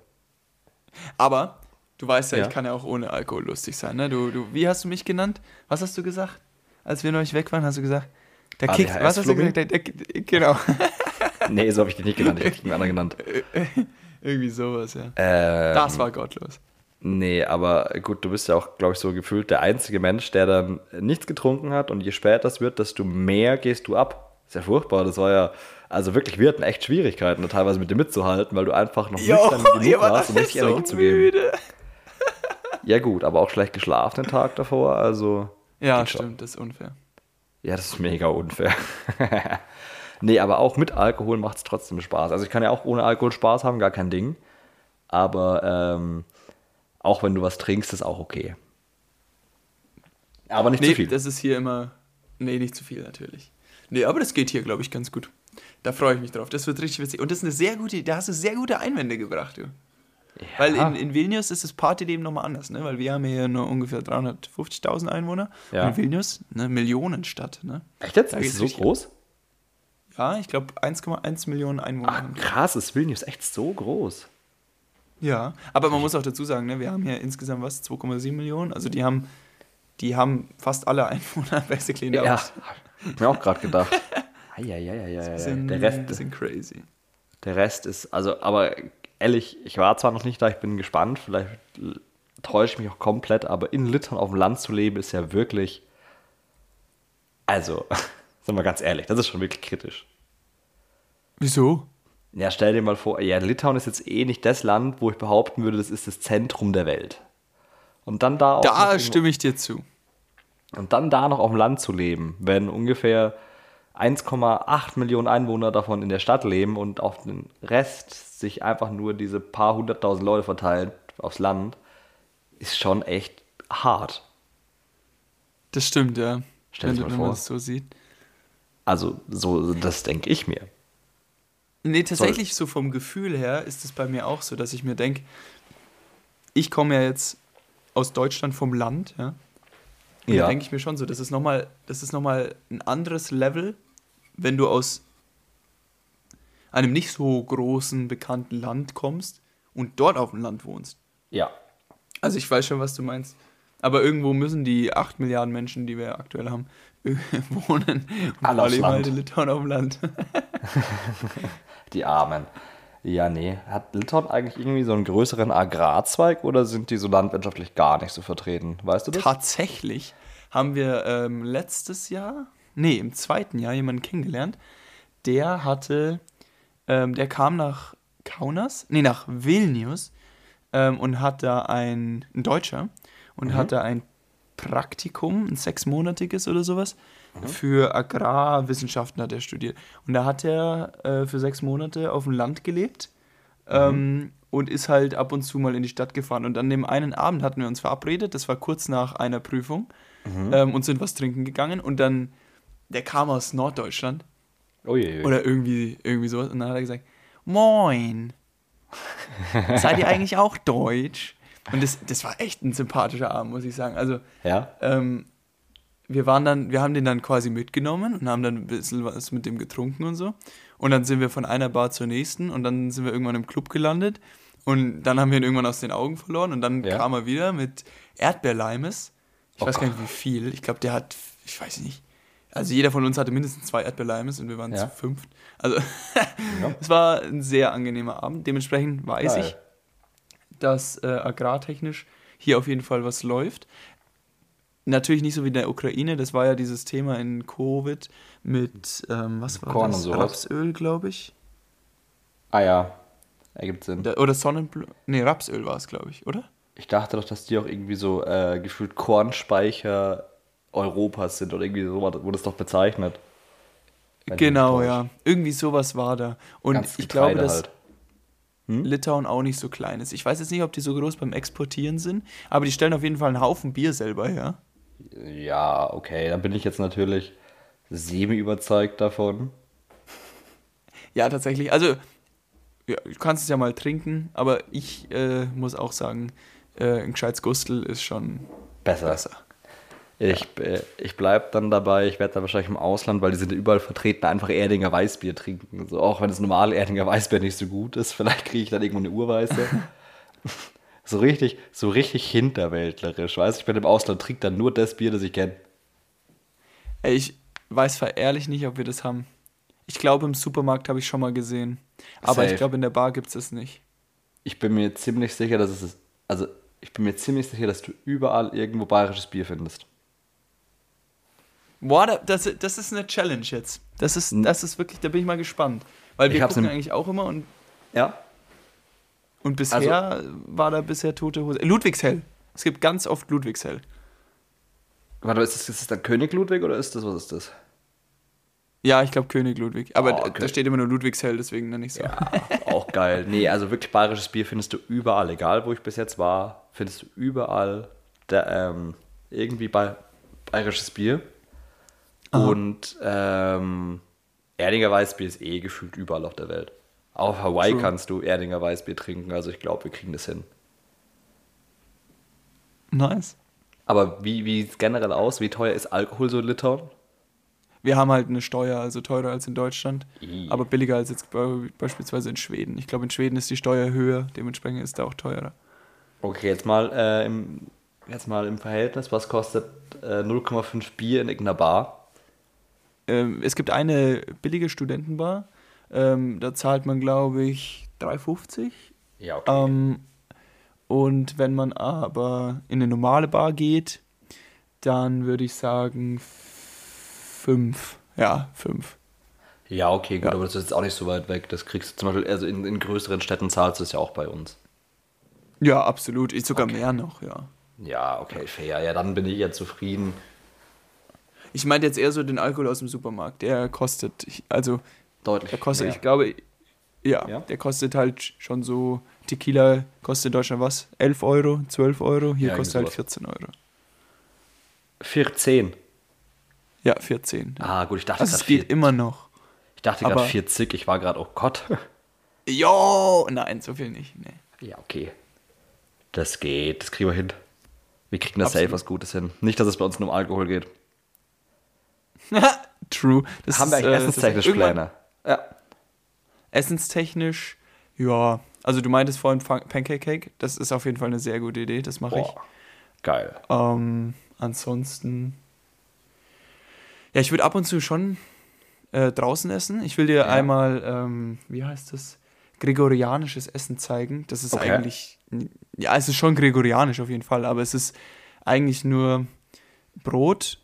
Aber du weißt ja, ja, ich kann ja auch ohne Alkohol lustig sein. Ne? Du, du, wie hast du mich genannt? Was hast du gesagt? Als wir neulich weg waren, hast du gesagt, der Kick, was hast du gesagt? Der, der, genau. nee, so habe ich dich nicht genannt, ich habe dich einen anderen genannt. Irgendwie sowas, ja. Ähm, das war gottlos. Nee, aber gut, du bist ja auch, glaube ich, so gefühlt der einzige Mensch, der dann nichts getrunken hat und je später es wird, desto mehr gehst du ab. ist ja furchtbar, das war ja, also wirklich, wir hatten echt Schwierigkeiten, da teilweise mit dir mitzuhalten, weil du einfach noch nicht genug warst, um richtig so Energie zu geben. ja gut, aber auch schlecht geschlafen den Tag davor, also... Ja, stimmt, das ist unfair. Ja, das ist mega unfair. nee, aber auch mit Alkohol macht es trotzdem Spaß. Also ich kann ja auch ohne Alkohol Spaß haben, gar kein Ding. Aber ähm, auch wenn du was trinkst, ist auch okay. Aber nicht nee, zu viel. Das ist hier immer. Nee, nicht zu viel natürlich. Nee, aber das geht hier, glaube ich, ganz gut. Da freue ich mich drauf. Das wird richtig witzig. Und das ist eine sehr gute, da hast du sehr gute Einwände gebracht, du. Ja. Weil in, in Vilnius ist das Partyleben nochmal anders, ne? Weil wir haben hier nur ungefähr 350.000 Einwohner. Ja. Und in Vilnius eine Millionenstadt, ne? Echt jetzt? Da ist es so groß? Ja, ich glaube 1,1 Millionen Einwohner. Ach, krass, ist Vilnius echt so groß? Ja, aber man muss auch dazu sagen, ne, wir haben hier insgesamt was, 2,7 Millionen. Also die haben, die haben fast alle Einwohner basically in der Ja, hab mir auch gerade gedacht. ja, ja, ja, ja, ja. Der Rest, bisschen crazy. Der Rest ist, also, aber ehrlich, ich war zwar noch nicht da, ich bin gespannt, vielleicht täusche ich mich auch komplett, aber in Litauen auf dem Land zu leben ist ja wirklich, also, sind wir ganz ehrlich, das ist schon wirklich kritisch. Wieso? Ja, stell dir mal vor, ja, Litauen ist jetzt eh nicht das Land, wo ich behaupten würde, das ist das Zentrum der Welt. Und dann da auch. Da stimme ich dir zu. Und dann da noch auf dem Land zu leben, wenn ungefähr 1,8 Millionen Einwohner davon in der Stadt leben und auf den Rest sich einfach nur diese paar hunderttausend Leute verteilen aufs Land, ist schon echt hart. Das stimmt, ja. Stell dir mal vor. Wenn man es so sieht. Also, so, das denke ich mir. Nee, tatsächlich soll. so vom Gefühl her ist es bei mir auch so, dass ich mir denke, ich komme ja jetzt aus Deutschland vom Land, ja. Ja. Da denke ich mir schon so, das ist nochmal, das ist nochmal ein anderes Level, wenn du aus einem nicht so großen, bekannten Land kommst und dort auf dem Land wohnst. Ja. Also ich weiß schon, was du meinst. Aber irgendwo müssen die 8 Milliarden Menschen, die wir aktuell haben, wohnen. Und alle alle halt in Litauen auf dem Land. die Armen. Ja, nee. Hat Litauen eigentlich irgendwie so einen größeren Agrarzweig oder sind die so landwirtschaftlich gar nicht so vertreten? Weißt du das? Tatsächlich haben wir ähm, letztes Jahr, nee, im zweiten Jahr jemanden kennengelernt, der hatte, ähm, der kam nach Kaunas, nee, nach Vilnius ähm, und hat da ein, ein Deutscher, und mhm. hat da ein Praktikum, ein sechsmonatiges oder sowas, mhm. für Agrarwissenschaften hat er studiert. Und da hat er äh, für sechs Monate auf dem Land gelebt mhm. ähm, und ist halt ab und zu mal in die Stadt gefahren. Und an dem einen Abend hatten wir uns verabredet, das war kurz nach einer Prüfung, mhm. ähm, und sind was trinken gegangen. Und dann, der kam aus Norddeutschland. Oh je, je. Oder irgendwie, irgendwie sowas. Und dann hat er gesagt, Moin. Seid ihr eigentlich auch deutsch? Und das, das war echt ein sympathischer Abend, muss ich sagen. Also, ja. Ähm, wir waren dann, wir haben den dann quasi mitgenommen und haben dann ein bisschen was mit dem getrunken und so. Und dann sind wir von einer Bar zur nächsten und dann sind wir irgendwann im Club gelandet. Und dann haben wir ihn irgendwann aus den Augen verloren und dann ja. kam er wieder mit Erdbeerleimes. Ich oh weiß gar nicht, wie viel. Ich glaube, der hat, ich weiß nicht. Also jeder von uns hatte mindestens zwei Erdbeerleimes und wir waren ja. zu fünft. Also es war ein sehr angenehmer Abend. Dementsprechend weiß Geil. ich, dass äh, agrartechnisch hier auf jeden Fall was läuft. Natürlich nicht so wie in der Ukraine, das war ja dieses Thema in Covid mit, ähm, was war Korn das? Und Rapsöl, glaube ich. Ah ja, ergibt Sinn. Da, oder Sonnenblumen, nee, Rapsöl war es, glaube ich, oder? Ich dachte doch, dass die auch irgendwie so äh, gefühlt Kornspeicher Europas sind oder irgendwie so wurde das doch bezeichnet. Genau, ja. Irgendwie sowas war da. Und Ganz ich glaube, dass, halt hm? Litauen auch nicht so klein ist. Ich weiß jetzt nicht, ob die so groß beim Exportieren sind, aber die stellen auf jeden Fall einen Haufen Bier selber her. Ja, okay, da bin ich jetzt natürlich semi-überzeugt davon. Ja, tatsächlich. Also, ja, du kannst es ja mal trinken, aber ich äh, muss auch sagen, äh, ein gescheites Gustel ist schon besser. besser. Ich, äh, ich bleibe dann dabei, ich werde dann wahrscheinlich im Ausland, weil die sind überall vertreten, einfach Erdinger Weißbier trinken. Also auch wenn das normale Erdinger Weißbier nicht so gut ist, vielleicht kriege ich dann irgendwo eine Urweiße. so richtig, so richtig hinterwäldlerisch, weißt du? Ich bin im Ausland, trinke dann nur das Bier, das ich kenne. Ey, ich weiß ehrlich nicht, ob wir das haben. Ich glaube, im Supermarkt habe ich schon mal gesehen. Aber Safe. ich glaube, in der Bar gibt es das nicht. Ich bin mir ziemlich sicher, dass es. Also, ich bin mir ziemlich sicher, dass du überall irgendwo bayerisches Bier findest. Boah, das, das ist eine Challenge jetzt. Das ist, das ist wirklich, da bin ich mal gespannt. Weil wir gucken eigentlich auch immer und. Ja. Und bisher also, war da bisher tote Hose. Ludwigshell. Es gibt ganz oft Ludwigshell. Warte, ist das, ist das dann König Ludwig oder ist das, was ist das? Ja, ich glaube König Ludwig. Aber oh, okay. da steht immer nur Ludwigshell, deswegen dann nicht so. Ja, auch geil. Nee, also wirklich bayerisches Bier findest du überall. Egal, wo ich bis jetzt war, findest du überall der, ähm, irgendwie bayerisches Bier. Aha. Und ähm, Erdinger Weißbier ist eh gefühlt überall auf der Welt. Auf Hawaii True. kannst du Erdinger Weißbier trinken, also ich glaube, wir kriegen das hin. Nice. Aber wie, wie sieht es generell aus? Wie teuer ist Alkohol so in Litauen? Wir haben halt eine Steuer, also teurer als in Deutschland, I. aber billiger als jetzt beispielsweise in Schweden. Ich glaube, in Schweden ist die Steuer höher, dementsprechend ist da auch teurer. Okay, jetzt mal, äh, im, jetzt mal im Verhältnis, was kostet äh, 0,5 Bier in irgendeiner Bar? Ähm, es gibt eine billige Studentenbar, ähm, da zahlt man, glaube ich, 3,50. Ja, okay. Ähm, und wenn man aber in eine normale Bar geht, dann würde ich sagen 5. Ja, 5. Ja, okay, gut, ja. aber das ist jetzt auch nicht so weit weg. Das kriegst du zum Beispiel, also in, in größeren Städten zahlst du es ja auch bei uns. Ja, absolut. Ich sogar okay. mehr noch, ja. Ja, okay, fair. Ja, dann bin ich ja zufrieden. Ich meinte jetzt eher so den Alkohol aus dem Supermarkt. Der kostet, also. Deutlich. Der kostet, mehr. ich glaube, ja, ja, der kostet halt schon so. Tequila kostet in Deutschland was? 11 Euro, 12 Euro. Hier ja, kostet halt 14 Euro. 14? Ja, 14. Ah, gut, ich dachte, also es geht immer noch. Ich dachte gerade 40, ich war gerade, oh Gott. Jo, nein, so viel nicht. Nee. Ja, okay. Das geht, das kriegen wir hin. Wir kriegen das safe was Gutes hin. Nicht, dass es bei uns nur um Alkohol geht. True. Das Haben wir eigentlich äh, essenstechnisch Pläne? Ja. Essenstechnisch, ja. Also du meintest vorhin Pancake Cake. Das ist auf jeden Fall eine sehr gute Idee. Das mache ich. Geil. Ähm, ansonsten. Ja, ich würde ab und zu schon äh, draußen essen. Ich will dir ja. einmal, ähm, wie heißt das? Gregorianisches Essen zeigen. Das ist okay. eigentlich. Ja, es ist schon gregorianisch auf jeden Fall, aber es ist eigentlich nur Brot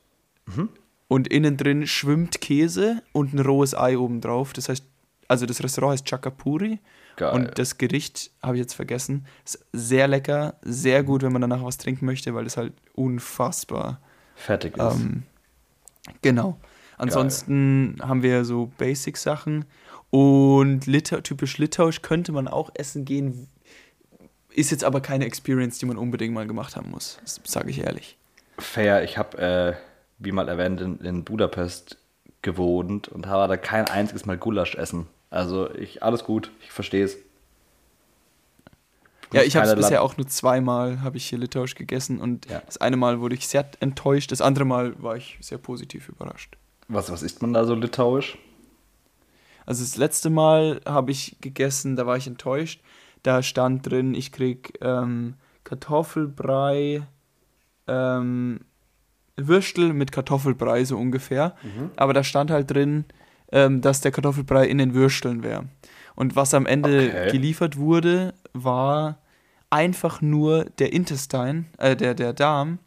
mhm. Und innen drin schwimmt Käse und ein rohes Ei oben drauf. Das heißt, also das Restaurant heißt Chakapuri. Geil. Und das Gericht habe ich jetzt vergessen. Ist sehr lecker, sehr gut, wenn man danach was trinken möchte, weil es halt unfassbar fertig ist. Ähm, genau. Ansonsten Geil. haben wir so Basic-Sachen. Und Litau typisch litauisch könnte man auch essen gehen. Ist jetzt aber keine Experience, die man unbedingt mal gemacht haben muss. Sage ich ehrlich. Fair. Ich habe, äh, wie mal erwähnt, in, in Budapest gewohnt und habe da kein einziges Mal Gulasch essen. Also ich, alles gut, ich verstehe es. Ja, ich habe es bisher auch nur zweimal habe ich hier Litauisch gegessen und ja. das eine Mal wurde ich sehr enttäuscht, das andere Mal war ich sehr positiv überrascht. Was, was isst man da so litauisch? Also das letzte Mal habe ich gegessen, da war ich enttäuscht. Da stand drin, ich krieg ähm, Kartoffelbrei, ähm, Würstel mit Kartoffelbrei so ungefähr. Mhm. Aber da stand halt drin, ähm, dass der Kartoffelbrei in den Würsteln wäre. Und was am Ende okay. geliefert wurde, war einfach nur der Intestine, äh, der, der Darm.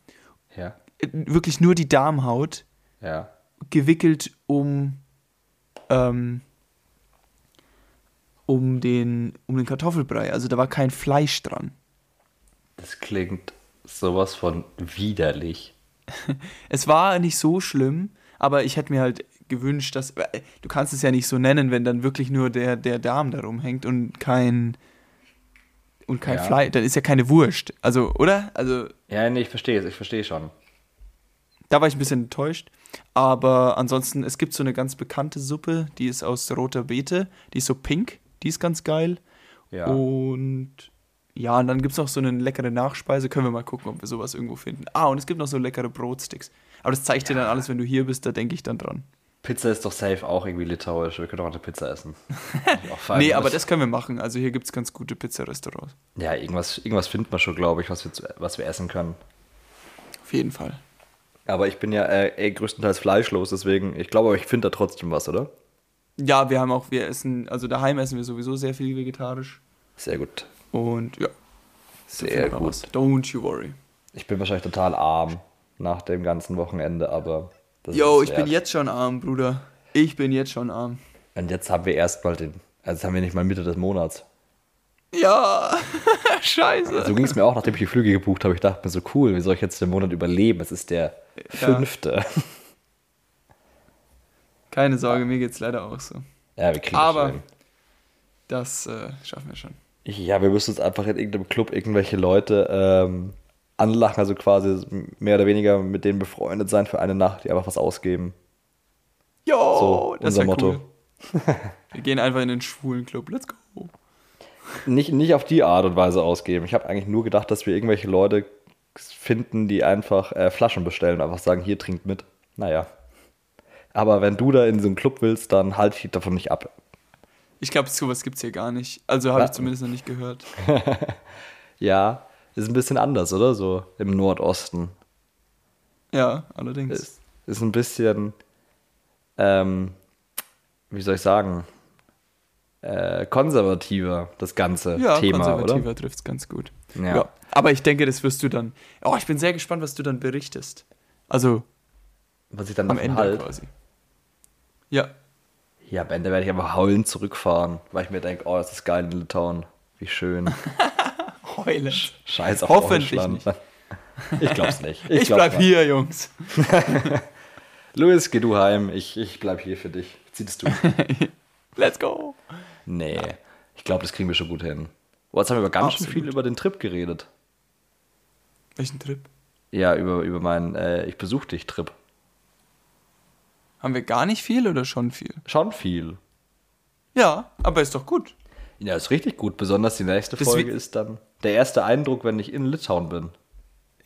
Ja. Äh, wirklich nur die Darmhaut. Ja. Gewickelt um, ähm, um, den, um den Kartoffelbrei. Also da war kein Fleisch dran. Das klingt sowas von widerlich. es war nicht so schlimm, aber ich hätte mir halt gewünscht, dass. Äh, du kannst es ja nicht so nennen, wenn dann wirklich nur der, der Darm da rumhängt und kein. Und kein ja. Fleisch. Dann ist ja keine Wurst. Also, oder? Also. Ja, nee, ich verstehe es, ich verstehe schon. Da war ich ein bisschen enttäuscht. Aber ansonsten, es gibt so eine ganz bekannte Suppe, die ist aus roter Beete. Die ist so pink. Die ist ganz geil. Ja. Und ja, und dann gibt es noch so eine leckere Nachspeise. Können wir mal gucken, ob wir sowas irgendwo finden. Ah, und es gibt noch so leckere Brotsticks. Aber das zeigt ja. dir dann alles, wenn du hier bist, da denke ich dann dran. Pizza ist doch safe auch irgendwie litauisch. Wir können doch eine Pizza essen. nee, aber das können wir machen. Also hier gibt es ganz gute Pizzarestaurants. Ja, irgendwas, irgendwas findet man schon, glaube ich, was wir, was wir essen können. Auf jeden Fall. Aber ich bin ja äh, ey, größtenteils fleischlos, deswegen, ich glaube, ich finde da trotzdem was, oder? Ja, wir haben auch, wir essen, also daheim essen wir sowieso sehr viel vegetarisch. Sehr gut. Und ja. Sehr gut. Don't you worry. Ich bin wahrscheinlich total arm nach dem ganzen Wochenende, aber Jo, ich bin jetzt schon arm, Bruder. Ich bin jetzt schon arm. Und jetzt haben wir erst mal den, also jetzt haben wir nicht mal Mitte des Monats. Ja, scheiße. So ging es mir auch, nachdem ich die Flüge gebucht habe. Ich dachte mir so, cool, wie soll ich jetzt den Monat überleben? Es ist der fünfte. Ja. Keine Sorge, mir geht es leider auch so. Ja, wir kriegen Aber das, das äh, schaffen wir schon. Ja, wir müssen uns einfach in irgendeinem Club irgendwelche Leute ähm, anlachen, also quasi mehr oder weniger mit denen befreundet sein für eine Nacht, die einfach was ausgeben. Jo, so, das unser Motto. Cool. Wir gehen einfach in den schwulen Club. Let's go. Nicht, nicht auf die Art und Weise ausgeben. Ich habe eigentlich nur gedacht, dass wir irgendwelche Leute finden, die einfach äh, Flaschen bestellen, einfach sagen, hier trinkt mit. Naja. Aber wenn du da in so einen Club willst, dann halte ich davon nicht ab. Ich glaube, sowas gibt es hier gar nicht. Also habe ich zumindest noch nicht gehört. ja, ist ein bisschen anders, oder? So im Nordosten. Ja, allerdings. Ist, ist ein bisschen, ähm, wie soll ich sagen, äh, konservativer, das ganze ja, Thema, oder? Ja, konservativer trifft es ganz gut. Ja. ja. Aber ich denke, das wirst du dann. Oh, ich bin sehr gespannt, was du dann berichtest. Also. Was ich dann am Ende halt. quasi. Ja. Ja, am Ende werde ich einfach heulend zurückfahren, weil ich mir denke, oh, das ist geil in Litauen. Wie schön. heulen. Scheiß auf Hoffentlich Deutschland. Nicht. Ich glaub's nicht. Ich, ich bleib mal. hier, Jungs. Luis, geh du heim. Ich, ich bleib hier für dich. Ziehst du. Let's go. Nee, ich glaube, das kriegen wir schon gut hin. Oh, jetzt haben wir aber ganz schön viel über den Trip geredet. Welchen Trip? Ja, über, über meinen äh, Ich besuch dich Trip. Haben wir gar nicht viel oder schon viel? Schon viel. Ja, aber ist doch gut. Ja, ist richtig gut. Besonders die nächste Das Folge ist dann der erste Eindruck, wenn ich in Litauen bin.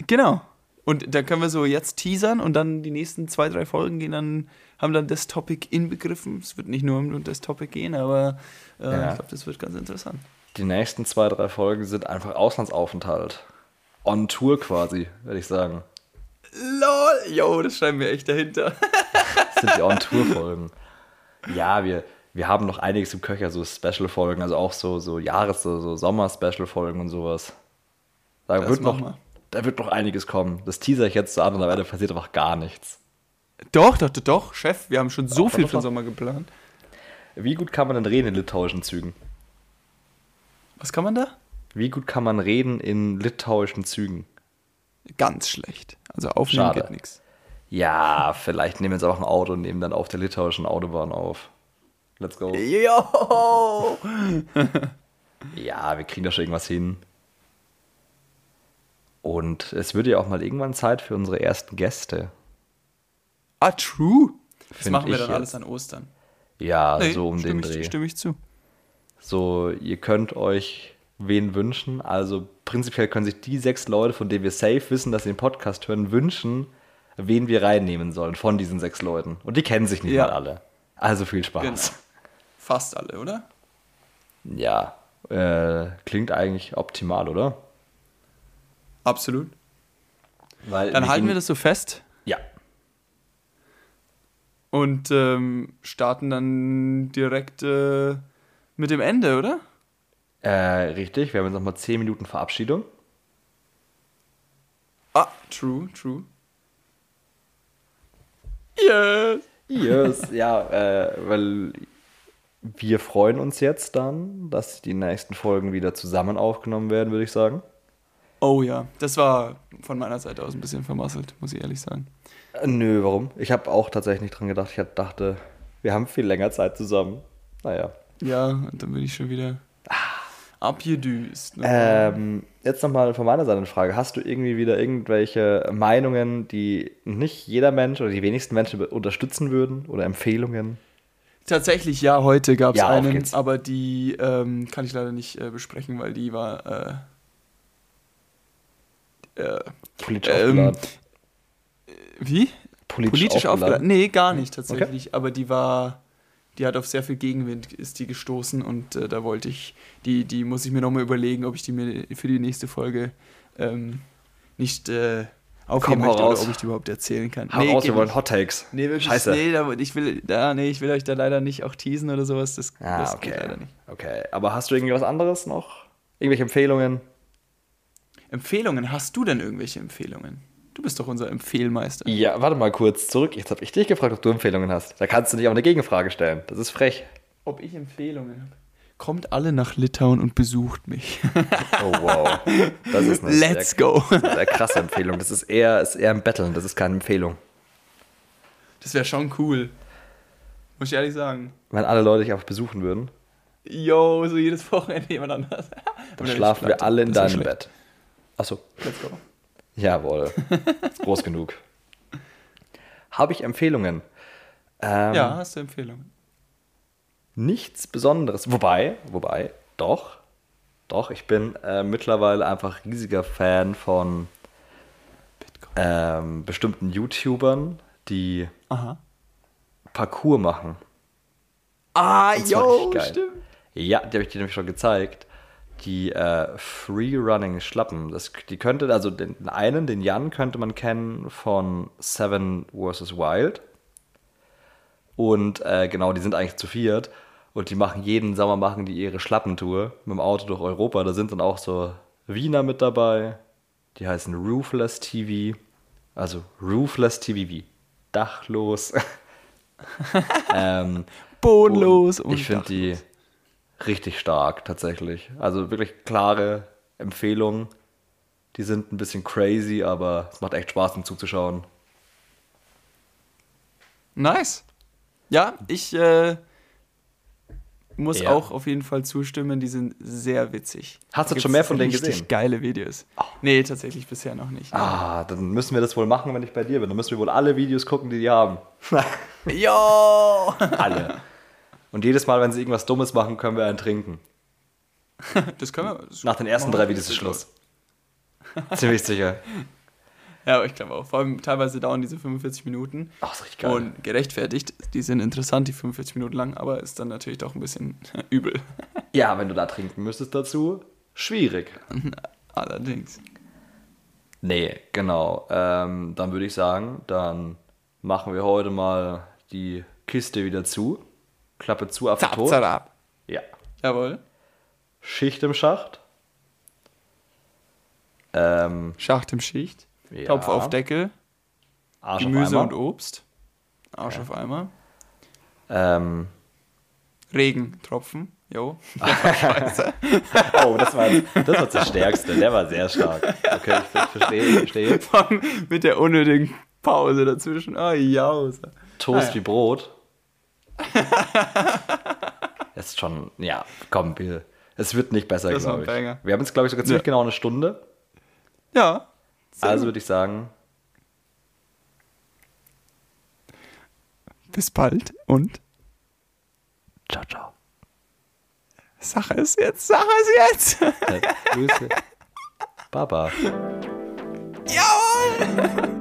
Genau. Und da können wir so jetzt teasern und dann die nächsten zwei, drei Folgen gehen dann, haben dann das Topic inbegriffen. Es wird nicht nur um das Topic gehen, aber äh, Ja. ich glaube, das wird ganz interessant. Die nächsten zwei, drei Folgen sind einfach Auslandsaufenthalt. On Tour quasi, würde ich sagen. LOL, yo, das schreiben wir echt dahinter. Sind die On-Tour-Folgen. Ja, wir, wir haben noch einiges im Köcher, so Special-Folgen, also auch so, so Jahres-, so, so Sommer-Special-Folgen und sowas. Da Das wird, noch, wir. da wird noch einiges kommen. Das teaser ich jetzt so an und am Ende passiert einfach gar nichts. Doch, doch, doch, doch, Chef, wir haben schon so Doch, viel doch, für den. Sommer geplant. Wie gut kann man denn reden in litauischen Zügen? Was kann man da? Wie gut kann man reden in litauischen Zügen? Ganz schlecht. Also aufnehmen Schade. geht nichts. Ja, vielleicht nehmen wir jetzt auch ein Auto und nehmen dann auf der litauischen Autobahn auf. Let's go. Yo! Ja, wir kriegen da schon irgendwas hin. Und es wird ja auch mal irgendwann Zeit für unsere ersten Gäste. Ah, true. Das Find machen wir ich dann alles jetzt. an Ostern. Ja, Nee, so um den stimme Dreh. Ich, stimme ich zu. So, ihr könnt euch wen wünschen. Also prinzipiell können sich die sechs Leute, von denen wir safe wissen, dass sie den Podcast hören, wünschen, wen wir reinnehmen sollen von diesen sechs Leuten. Und die kennen sich nicht Ja. mal alle. Also viel Spaß. Genau. Fast alle, oder? Ja, äh, klingt eigentlich optimal, oder? Absolut. Weil Dann halten gehen- wir das so fest Ja, und ähm, starten dann direkt äh, mit dem Ende, oder? äh, richtig. Wir haben jetzt nochmal zehn Minuten Verabschiedung. Ah, true, true. Yes! Yes, ja, äh, weil wir freuen uns jetzt dann, dass die nächsten Folgen wieder zusammen aufgenommen werden, würde ich sagen. Oh ja, das war von meiner Seite aus ein bisschen vermasselt, muss ich ehrlich sagen. Äh, nö, warum? Ich habe auch tatsächlich nicht dran gedacht. Ich dachte, wir haben viel länger Zeit zusammen. Naja. Ja, und dann bin ich schon wieder abgedüst. Ne? Ähm, jetzt nochmal von meiner Seite eine Frage. Hast du irgendwie wieder irgendwelche Meinungen, die nicht jeder Mensch oder die wenigsten Menschen unterstützen würden? Oder Empfehlungen? Tatsächlich, ja, heute gab es Ja, einen, aber die ähm, kann ich leider nicht äh, besprechen, weil die war. Äh, äh, Politisch Ähm, aufgeladen. wie? Politisch, aufgeladen? Nee, gar nicht tatsächlich. Aber die war, die hat auf sehr viel Gegenwind ist die gestoßen und äh, da wollte ich, die, die muss ich mir nochmal überlegen, ob ich die mir für die nächste Folge ähm, nicht äh, aufheben Komm, möchte oder raus. ob ich die überhaupt erzählen kann. Hau raus, geht wir wollen. Hot Takes. Nee, wirklich, Scheiße. nee, da, ich will, da, nee, ich will euch da leider nicht auch teasen oder sowas. Das, Ah, das okay. geht leider nicht. Okay, aber hast du irgendwas anderes noch? Irgendwelche Empfehlungen? Empfehlungen, hast du denn irgendwelche Empfehlungen? Du bist doch unser Empfehlmeister. Ja, warte mal kurz zurück. Jetzt habe ich dich gefragt, ob du Empfehlungen hast. Da kannst du nicht auch eine Gegenfrage stellen. Das ist frech. Ob ich Empfehlungen habe? Kommt alle nach Litauen und besucht mich. Oh, wow. Das ist eine Let's sehr, go. sehr krasse Empfehlung. Das ist eher, ist eher ein Betteln, das ist keine Empfehlung. Das wäre schon cool. Muss ich ehrlich sagen. Wenn alle Leute dich einfach besuchen würden, Yo, so jedes Wochenende jemand anders. dann schlafen wir alle in deinem Bett. Achso, Let's go. Jawohl. Ist groß genug. Habe ich Empfehlungen? Ähm, Ja, hast du Empfehlungen? Nichts Besonderes. Wobei, wobei, doch, doch, ich bin äh, mittlerweile einfach riesiger Fan von ähm, bestimmten YouTubern, die Aha. Parcours machen. Ah, geil. stimmt. Ja, die habe ich dir nämlich schon gezeigt. Die äh, Free-Running Schlappen. Das, die könnte, also den einen, den Jan, könnte man kennen von Seven vs. Wild. Und äh, genau, die sind eigentlich zu viert. Und die machen jeden Sommer machen die ihre Schlappentour mit dem Auto durch Europa. Da sind dann auch so Wiener mit dabei. Die heißen Roofless TV. Also Roofless TV wie dachlos. ähm, Bodenlos. und ich finde die richtig stark tatsächlich. Also wirklich klare Empfehlungen. Die sind ein bisschen crazy, aber es macht echt Spaß, dem zuzuschauen. Nice. Ja, ich äh, muss Ja. auch auf jeden Fall zustimmen, die sind sehr witzig. Hast du schon mehr von denen richtig gesehen? geile Videos. Nee, tatsächlich bisher noch nicht. Ah, dann müssen wir das wohl machen, wenn ich bei dir bin. Dann müssen wir wohl alle Videos gucken, die die haben. Jo! Alle. Und jedes Mal, wenn sie irgendwas Dummes machen, können wir einen trinken. Das können wir. Nach den ersten drei Videos ist Schluss. Ziemlich sicher. Ja, aber ich glaube auch. Vor allem teilweise dauern diese 45 Minuten. Ach, ist richtig geil. Und gerechtfertigt, die sind interessant, die 45 Minuten lang, aber ist dann natürlich doch ein bisschen übel. ja, wenn du da trinken müsstest dazu, schwierig. Allerdings. Nee, genau. Ähm, dann würde ich sagen, dann machen wir heute mal die Kiste wieder zu. Klappe zu, Affe Zap, tot. zap. Ja. Jawohl. Schicht im Schacht. Ähm, Schacht im Schicht. Ja. Topf auf Deckel. Arsch Gemüse und. Obst. Arsch auf Eimer. Ähm, Regentropfen. Jo. oh, das war, das war das Stärkste. Der war sehr stark. Okay, ich ver- verstehe, ich verstehe. Mit der unnötigen Pause dazwischen. Jause. Toast Ah, ja. wie Brot. ist schon, ja, komm, wir, es wird nicht besser, Das glaube ich. Banger. Wir haben jetzt, glaube ich, sogar ziemlich Ja. genau eine Stunde. Ja. Also würde ich sagen, Bis bald und ciao, ciao. Sache ist jetzt, Sache ist jetzt. Grüße. Baba. Jawohl!